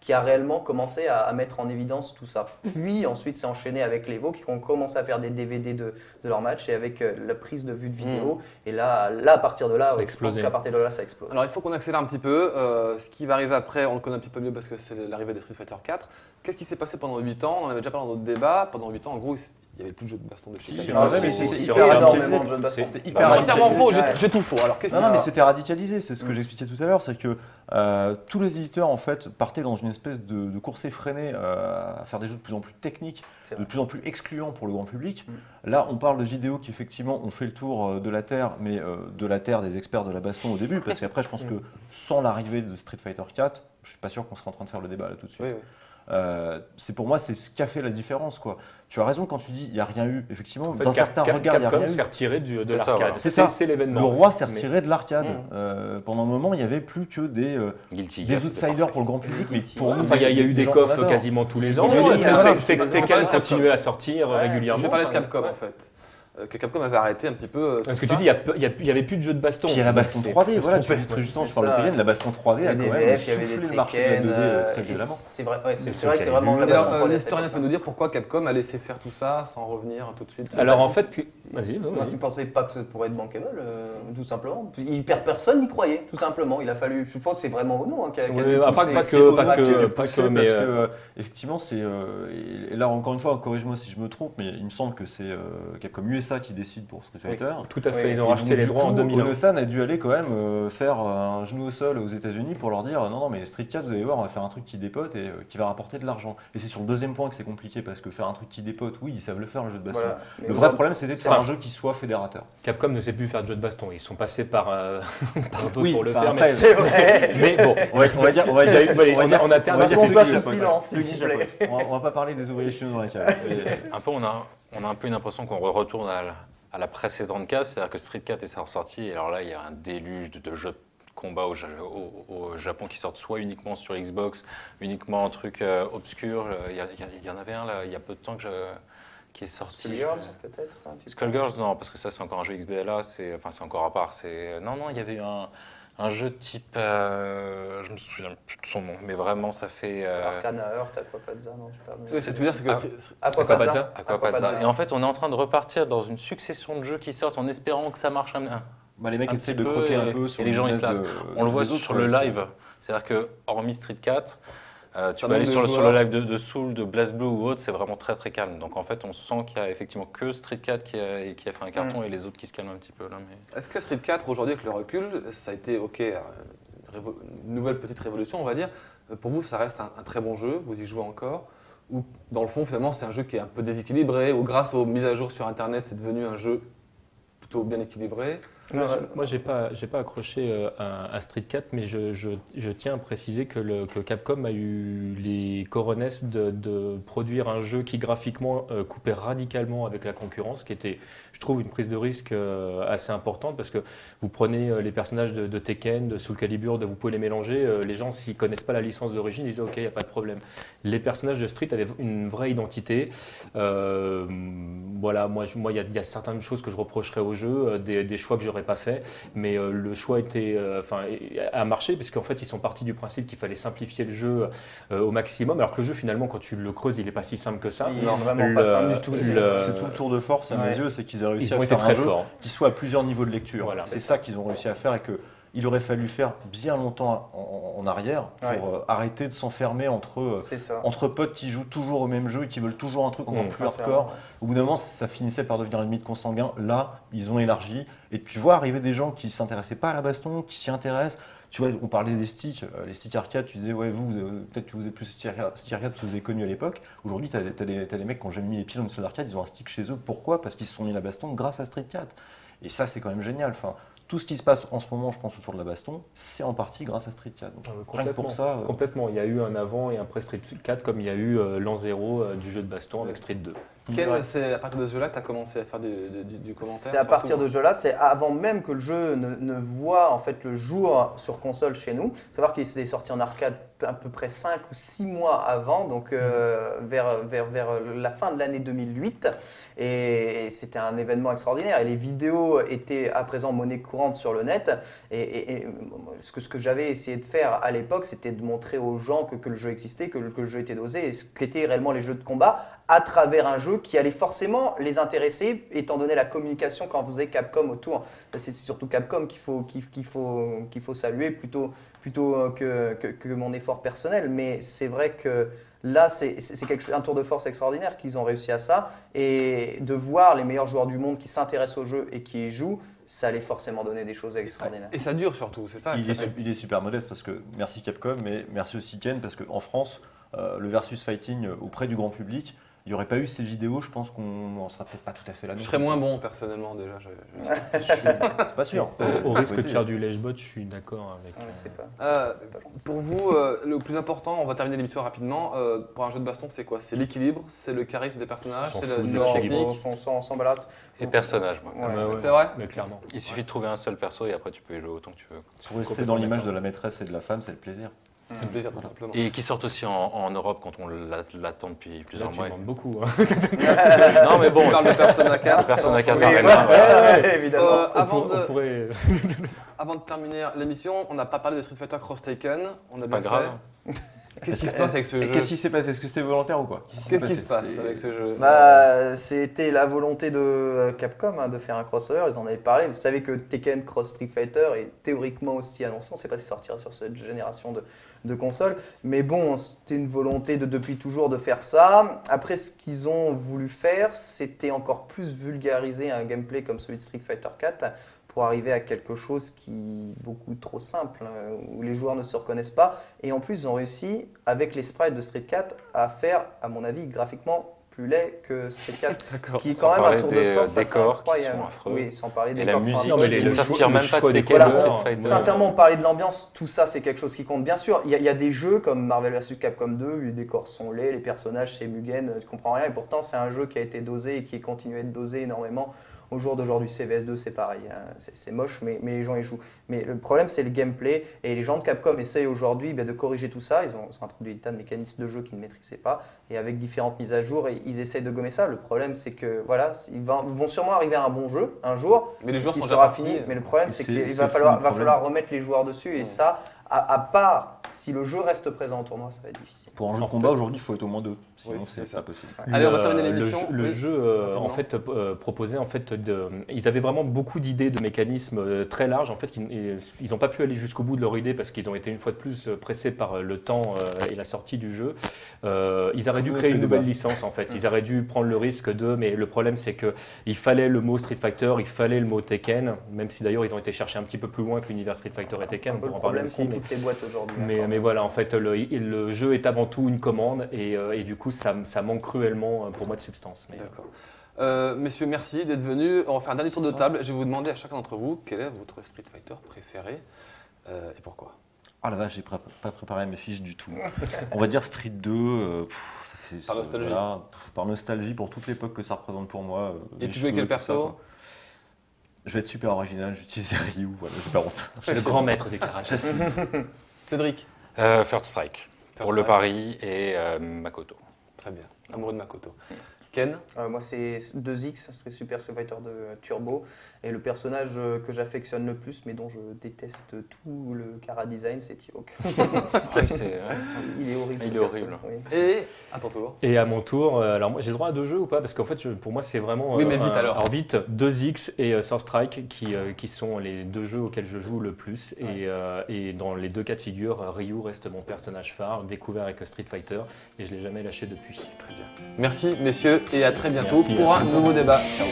qui a réellement commencé à, à mettre en évidence tout ça. Puis ensuite, c'est enchaîné avec les Evo qui ont commencé à faire des DVD de, de leur match et avec euh, la prise de vue de vidéo. Et là, là, à partir de là, Ça je pense qu'à partir de là, ça explose. Alors il faut qu'on accélère un petit peu. Euh, ce qui va arriver après, on le connaît un petit peu mieux parce que c'est l'arrivée des Street Fighter 4. Qu'est-ce qui s'est passé pendant 8 ans? On en avait déjà parlé dans notre débat. Pendant 8 ans, en gros, il n'y avait plus de jeux de baston de chez Si, c'est- a énormément énormément de jeux de baston. c'est hyper entièrement faux, j'ai tout faux. Alors qu'est-ce Non, non, mais c'était radicalisé, c'est ce que Mm. j'expliquais tout à l'heure, c'est que euh, tous les éditeurs en fait partaient dans une espèce de, de course effrénée euh, à faire des jeux de plus en plus techniques, de plus en plus excluants pour le grand public. Mm. Là, on parle de vidéos qui effectivement ont fait le tour euh, de la Terre, mais euh, de la Terre des experts de la baston au début, parce qu'après, je pense [laughs] que sans l'arrivée de Street Fighter 4, je suis pas sûr qu'on serait en train de faire le débat là tout de suite. Oui, oui. Euh, c'est pour moi, c'est ce qui a fait la différence. Quoi. Tu as raison quand tu dis il n'y a rien eu. Effectivement, en fait, dans Cap- certains Cap- regards, il n'y a Capcom rien eu. s'est retiré du- de C'est ça, l'arcade. voilà. C'est ça. C'est l'événement. Le roi s'est Mais- retiré de l'arcade. Mm. Euh, pendant un moment, il n'y avait plus que des, euh, Guilty des outsiders parfait. pour le grand public, mais pour ouais. nous, Enfin, il y a, il y a eu des coffres quasiment tous les ans. Tekken- continue à sortir régulièrement. Je parler de Capcom en fait. Euh, que Capcom avait arrêté un petit peu. euh, Parce que tu dis, il n'y avait plus de jeux de baston. Puis il y a la baston C'est- 3D, faut se voilà, tu très justement, C'est tu parles de la baston 3D Il y a quand même VF, il y avait soufflé le marché de la Tekken. 2D euh, très violemment. c'est- vrai, ouais, c'est vrai que c'est qu'il vraiment la baston euh, 3D à cette l'historien peut nous dire pourquoi Capcom a laissé faire tout ça sans revenir tout de suite Alors en fait, Vas-y, je ne pensais pas que ça pourrait être bankable, tout simplement? Il perd personne n'y croyait, tout simplement. Il a fallu, je pense que c'est vraiment Ono hein, qui a, ah, pas- que- pas que- mais, parce que effectivement c'est là encore une fois corrige-moi si je me trompe mais il me semble que c'est Capcom USA qui décide pour Street Fighter. Tout à fait, Oui. ils ont Et racheté donc, les droits en coup, 2001. Ono-san a dû aller quand même euh, faire un genou au sol aux États-Unis pour leur dire non non mais Street 4 vous allez voir on va faire un truc qui dépote et euh, qui va rapporter de l'argent. Et c'est sur le deuxième point que c'est compliqué parce que faire un truc qui dépote oui ils savent le faire le jeu de baston. Voilà. Le vrai problème c'était de c'est faire un- jeu qui soit fédérateur. Capcom ne sait plus faire de jeu de baston. Ils sont passés par, euh, [laughs] par d'autres Oui, pour le faire. Mais, C'est vrai. mais bon, On va, on va dire on va dire [laughs] on va on dire a- on que a terminé. on va. On on pas parler des ouvriers chinois dans la Un peu, on a, on a un peu une impression qu'on retourne à la, à la précédente case, c'est-à-dire que Street 4 est ressorti, et alors là, il y a un déluge de, de jeux de combat au, Ja- au- au Japon qui sortent soit uniquement sur Xbox, uniquement en truc euh, obscur. Euh, Il y, en avait un là, il y a peu de temps que je- qui est sorti. Skullgirls, peut-être. Skullgirls, non, parce que ça, c'est encore un jeu XBLA, c'est enfin, c'est encore à part. Non, non, il y avait eu un, un jeu type. euh, je me souviens plus de son nom, mais vraiment, ça fait. euh, Arcana Heart, Aquapadza, non, je sais pas. Oui, c'est tout dire, c'est que Ah. Aquapadza. Aquapadza. Et en fait, on est en train de repartir dans une succession de jeux qui sortent en espérant que ça marche un, Bah, les mecs Un essaient petit de peu, croquer un peu sur et les gens, ils se lassent. de- On le voit sur le c'est- live. C'est-à-dire que, hormis Street 4, euh, tu peux aller sur le, sur joueurs. le live de, de Soul, de BlazBlue ou autre, c'est vraiment très très calme. Donc en fait, on sent qu'il y a effectivement que Street 4 qui a, qui a fait un carton et les autres qui se calment un petit peu là. Mais... Est-ce que Street 4, aujourd'hui, avec le recul, ça a été, ok, euh, une nouvelle petite révolution, on va dire. Euh, Pour vous, ça reste un, un très bon jeu, vous y jouez encore? Ou dans le fond, finalement, c'est un jeu qui est un peu déséquilibré, ou grâce aux mises à jour sur Internet, c'est devenu un jeu plutôt bien équilibré? Moi, je- Moi, j'ai pas, j'ai pas accroché euh, à, à Street 4, mais je, je- je tiens à préciser que, le, que Capcom a eu les coronesses de, de produire un jeu qui graphiquement euh, coupait radicalement avec la concurrence, qui était, je trouve, une prise de risque euh, assez importante parce que vous prenez les personnages de, de Tekken, de Soul Calibur, de vous pouvez les mélanger. les gens, s'ils connaissent pas la licence d'origine, ils disent ok, il y a pas de problème. Les personnages de Street avaient une vraie identité. Euh, voilà, moi, je- moi, il y, a- il y a certaines choses que je reprocherais au jeu, des, des choix que pas fait, mais euh, le choix était, euh, enfin, a marché puisqu'en fait, ils sont partis du principe qu'il fallait simplifier le jeu euh, au maximum, alors que le jeu, finalement, quand tu le creuses, il est pas si simple que ça. Il est vraiment Le- pas simple du tout. c'est- tout le tour de force à mes yeux, c'est qu'ils aient réussi Ils ont à été faire un très jeu forts. qui soit à plusieurs niveaux de lecture. Voilà. c'est ça qu'ils ont réussi à faire et que il aurait fallu faire bien longtemps en, en arrière pour Ouais. euh, arrêter de s'enfermer entre euh, entre potes qui jouent toujours au même jeu et qui veulent toujours un truc encore Mmh. plus hardcore. Au bout d'un moment, ça finissait par devenir limite consanguin. Là, ils ont élargi. Et puis, je vois arriver des gens qui s'intéressaient pas à la baston, qui s'y intéressent. Tu vois, on parlait des sticks, euh, les sticks arcade. Tu disais, ouais, vous, peut-être que vous êtes plus stick arcade parce que vous avez connu à l'époque. Aujourd'hui, tu as, t'as des mecs qui ont jamais mis les pieds dans une salle d'arcade, ils ont un stick chez eux. Pourquoi? Parce qu'ils se sont mis à la baston grâce à Street 4. Et ça, c'est quand même génial. Enfin, tout ce qui se passe en ce moment, je pense, autour de la baston, c'est en partie grâce à Street 4. Donc, Ah pour ça. euh, Complètement. Il y a eu un avant et un après Street 4, comme il y a eu euh, l'an zéro euh, du jeu de baston avec Street 2. Quel- Ouais. C'est à partir de ce jeu-là que tu as commencé à faire du, du- du- du commentaire C'est à partir de ce jeu-là, c'est avant même que le jeu ne, ne voit en fait le jour sur console chez nous. Savoir qu'il est sorti en arcade à peu près 5 ou 6 mois avant, donc euh, vers, vers, vers la fin de l'année 2008. Et, c'était un événement extraordinaire. Et les vidéos étaient à présent monnaie courante sur le net. Et, et- et ce que, ce que j'avais essayé de faire à l'époque, c'était de montrer aux gens que, que le jeu existait, que, que le jeu était dosé, et ce qu'étaient réellement les jeux de combat à travers un jeu qui allait forcément les intéresser, étant donné la communication qu'en faisait Capcom autour. C'est surtout Capcom qu'il faut, qu'il faut, qu'il faut saluer plutôt, plutôt euh, que, que, que mon effort personnel. Mais c'est vrai que là, c'est c'est- c'est quelque chose- un tour de force extraordinaire qu'ils ont réussi à ça. Et de voir les meilleurs joueurs du monde qui s'intéressent au jeu et qui y jouent, ça allait forcément donner des choses extraordinaires. Et ça dure surtout, c'est ça Il ça est, fait- su- il est super modeste parce que merci Capcom, mais merci aussi Ken parce qu'en France, euh, le versus fighting euh, auprès du grand public, il n'y aurait pas eu ces vidéos, je pense qu'on n'en serait peut-être pas tout à fait là. Je serais plus. moins bon personnellement déjà. je- je- [laughs] C'est pas sûr. Au, au risque de faire du lèche-bot, je suis d'accord avec. Ouais, c'est pas- Euh, pas pour vous, euh, le plus important, on va terminer l'émission rapidement. euh, pour un jeu de baston, c'est quoi? C'est l'équilibre, c'est le charisme des personnages, c'est la, la technique? on s'en- balade. Et personnage, moi. Ouais. Ouais, ouais. C'est vrai? Mais clairement. Il suffit de trouver un seul perso et après tu peux y jouer autant que tu veux. Pour rester dans l'image de la maîtresse et de la femme, c'est le plaisir. C'est un plaisir, tout simplement. Et qui sortent aussi en, en Europe quand on l'a- l'attend depuis Là, plusieurs tu mois. demandes beaucoup. hein. [laughs] Non mais bon, On parle de Persona 4. Persona 4 Oui, Arena, ouais, ouais, évidemment. Euh, avant, pour- de, pourrait. [laughs] avant de terminer l'émission, on n'a pas parlé de Street Fighter Cross Taken. On a C'est bien pas grave. fait. Qu'est-ce qui se [laughs] passe avec ce jeu Qu'est-ce qui s'est passé? Est-ce que c'était volontaire ou pas Qu'est-ce qui se passe avec ce jeu? Bah, c'était la volonté de euh, Capcom hein, de faire un crossover, ils en avaient parlé. Vous savez que Tekken Cross Street Fighter est théoriquement aussi annoncé, on ne sait pas s'il sortira sur cette génération de, de consoles. Mais bon, c'était une volonté de, depuis toujours de faire ça. Après, ce qu'ils ont voulu faire, c'était encore plus vulgariser un gameplay comme celui de Street Fighter 4 pour arriver à quelque chose qui est beaucoup trop simple, hein, où les joueurs ne se reconnaissent pas. Et en plus, ils ont réussi, avec les sprites de Street 4, à faire, à mon avis, graphiquement plus laid que Street 4. [laughs] Ce qui est Sans quand même un tour des, de euh, force assez décors qui incroyable. sont affreux. Oui, sans parler des Et la décors musique, Non, mais les- ne s'inspire même pas de ou couleurs. Street Fighter. Sincèrement, parler de l'ambiance, tout ça, c'est quelque chose qui compte. Bien sûr, il y, a- il y a des jeux comme Marvel vs Capcom 2, les décors sont laids, les personnages, c'est Mugen, tu comprends rien. Et pourtant, c'est un jeu qui a été dosé et qui continue à être dosé énormément. Au jour d'aujourd'hui, CVS2, c'est pareil. hein. C'est c'est moche, mais, mais les gens y jouent. Mais le problème, c'est le gameplay. Et les gens de Capcom essayent aujourd'hui ben, de corriger tout ça. Ils ont, ils ont introduit des tas de mécanismes de jeu qu'ils ne maîtrisaient pas. Et avec différentes mises à jour, et ils essayent de gommer ça. Le problème, c'est que voilà, ils vont, sûrement arriver à un bon jeu un jour Mais les joueurs qui sera fini. Mais le problème, c'est c'est- qu'il c'est va falloir, va remettre les joueurs dessus. Et ça, à, à part si le jeu reste présent au tournoi, ça va être difficile. Pour un jeu de En combat, aujourd'hui, il faut être au moins deux. Sinon, Oui, c'est pas possible. Allez, on va Le- terminer le l'émission. jeu- Le, Oui. jeu, euh, en fait, euh, proposait en fait de, ils avaient vraiment beaucoup d'idées de mécanismes euh, très larges. En fait, ils- n'ont pas pu aller jusqu'au bout de leur idée parce qu'ils ont été une fois de plus euh, pressés par euh, le temps euh, et la sortie du jeu. Euh, ils auraient dû créer le une nouvelle licence en fait. Ils auraient dû prendre le risque de, mais le problème c'est que il fallait le mot Street Fighter, il fallait le mot Tekken, même si d'ailleurs ils ont été chercher un petit peu plus loin que l'univers Street Fighter et Tekken. un On peu pourra le en parler problème aussi. mais- toutes les boîtes aujourd'hui. Mais, voilà, en fait, le, le jeu est avant tout une commande et, euh, et du coup, ça, ça manque cruellement euh, pour moi de substance. Mais- D'accord. Euh, messieurs, merci d'être venus. On va faire un dernier tour de table. Je vais vous demander à chacun d'entre vous quel est votre Street Fighter préféré euh, et pourquoi? Ah la vache, j'ai pré- pas préparé mes fiches du tout. On va dire Street 2. euh, pff, ça fait- Par ça- nostalgie. voilà, pff, par nostalgie pour toute l'époque que ça représente pour moi. Et tu jouais quel ça, perso? Je vais être super original, j'utilise Ryu, voilà, j'ai pas honte. le [laughs] grand maître du karaté. [laughs] Cédric. Euh, Third Strike, pour le Strike. pari, et euh, Makoto. Très bien. Amoureux de Makoto. Ken. Euh, moi, c'est 2X, c'est Super Street Fighter de Turbo. Et le personnage euh, que j'affectionne le plus, mais dont je déteste tout le cara design, c'est T-Hawk. [laughs] Ah ouais. Il est horrible. Il est horrible. oui. Et à ton tour. Et à mon tour, euh, alors moi j'ai le droit à deux jeux ou pas? Parce qu'en fait, je- pour moi, c'est vraiment. Oui, mais vite un- alors. vite, 2X et euh, Sword Strike qui, qui sont les deux jeux auxquels je joue le plus. Et, euh, et dans les deux cas de figure, Ryu reste mon personnage phare, découvert avec Street Fighter, et je l'ai jamais lâché depuis. Très bien. Merci, messieurs, et à très bientôt Merci, pour un nouveau débat. Ciao.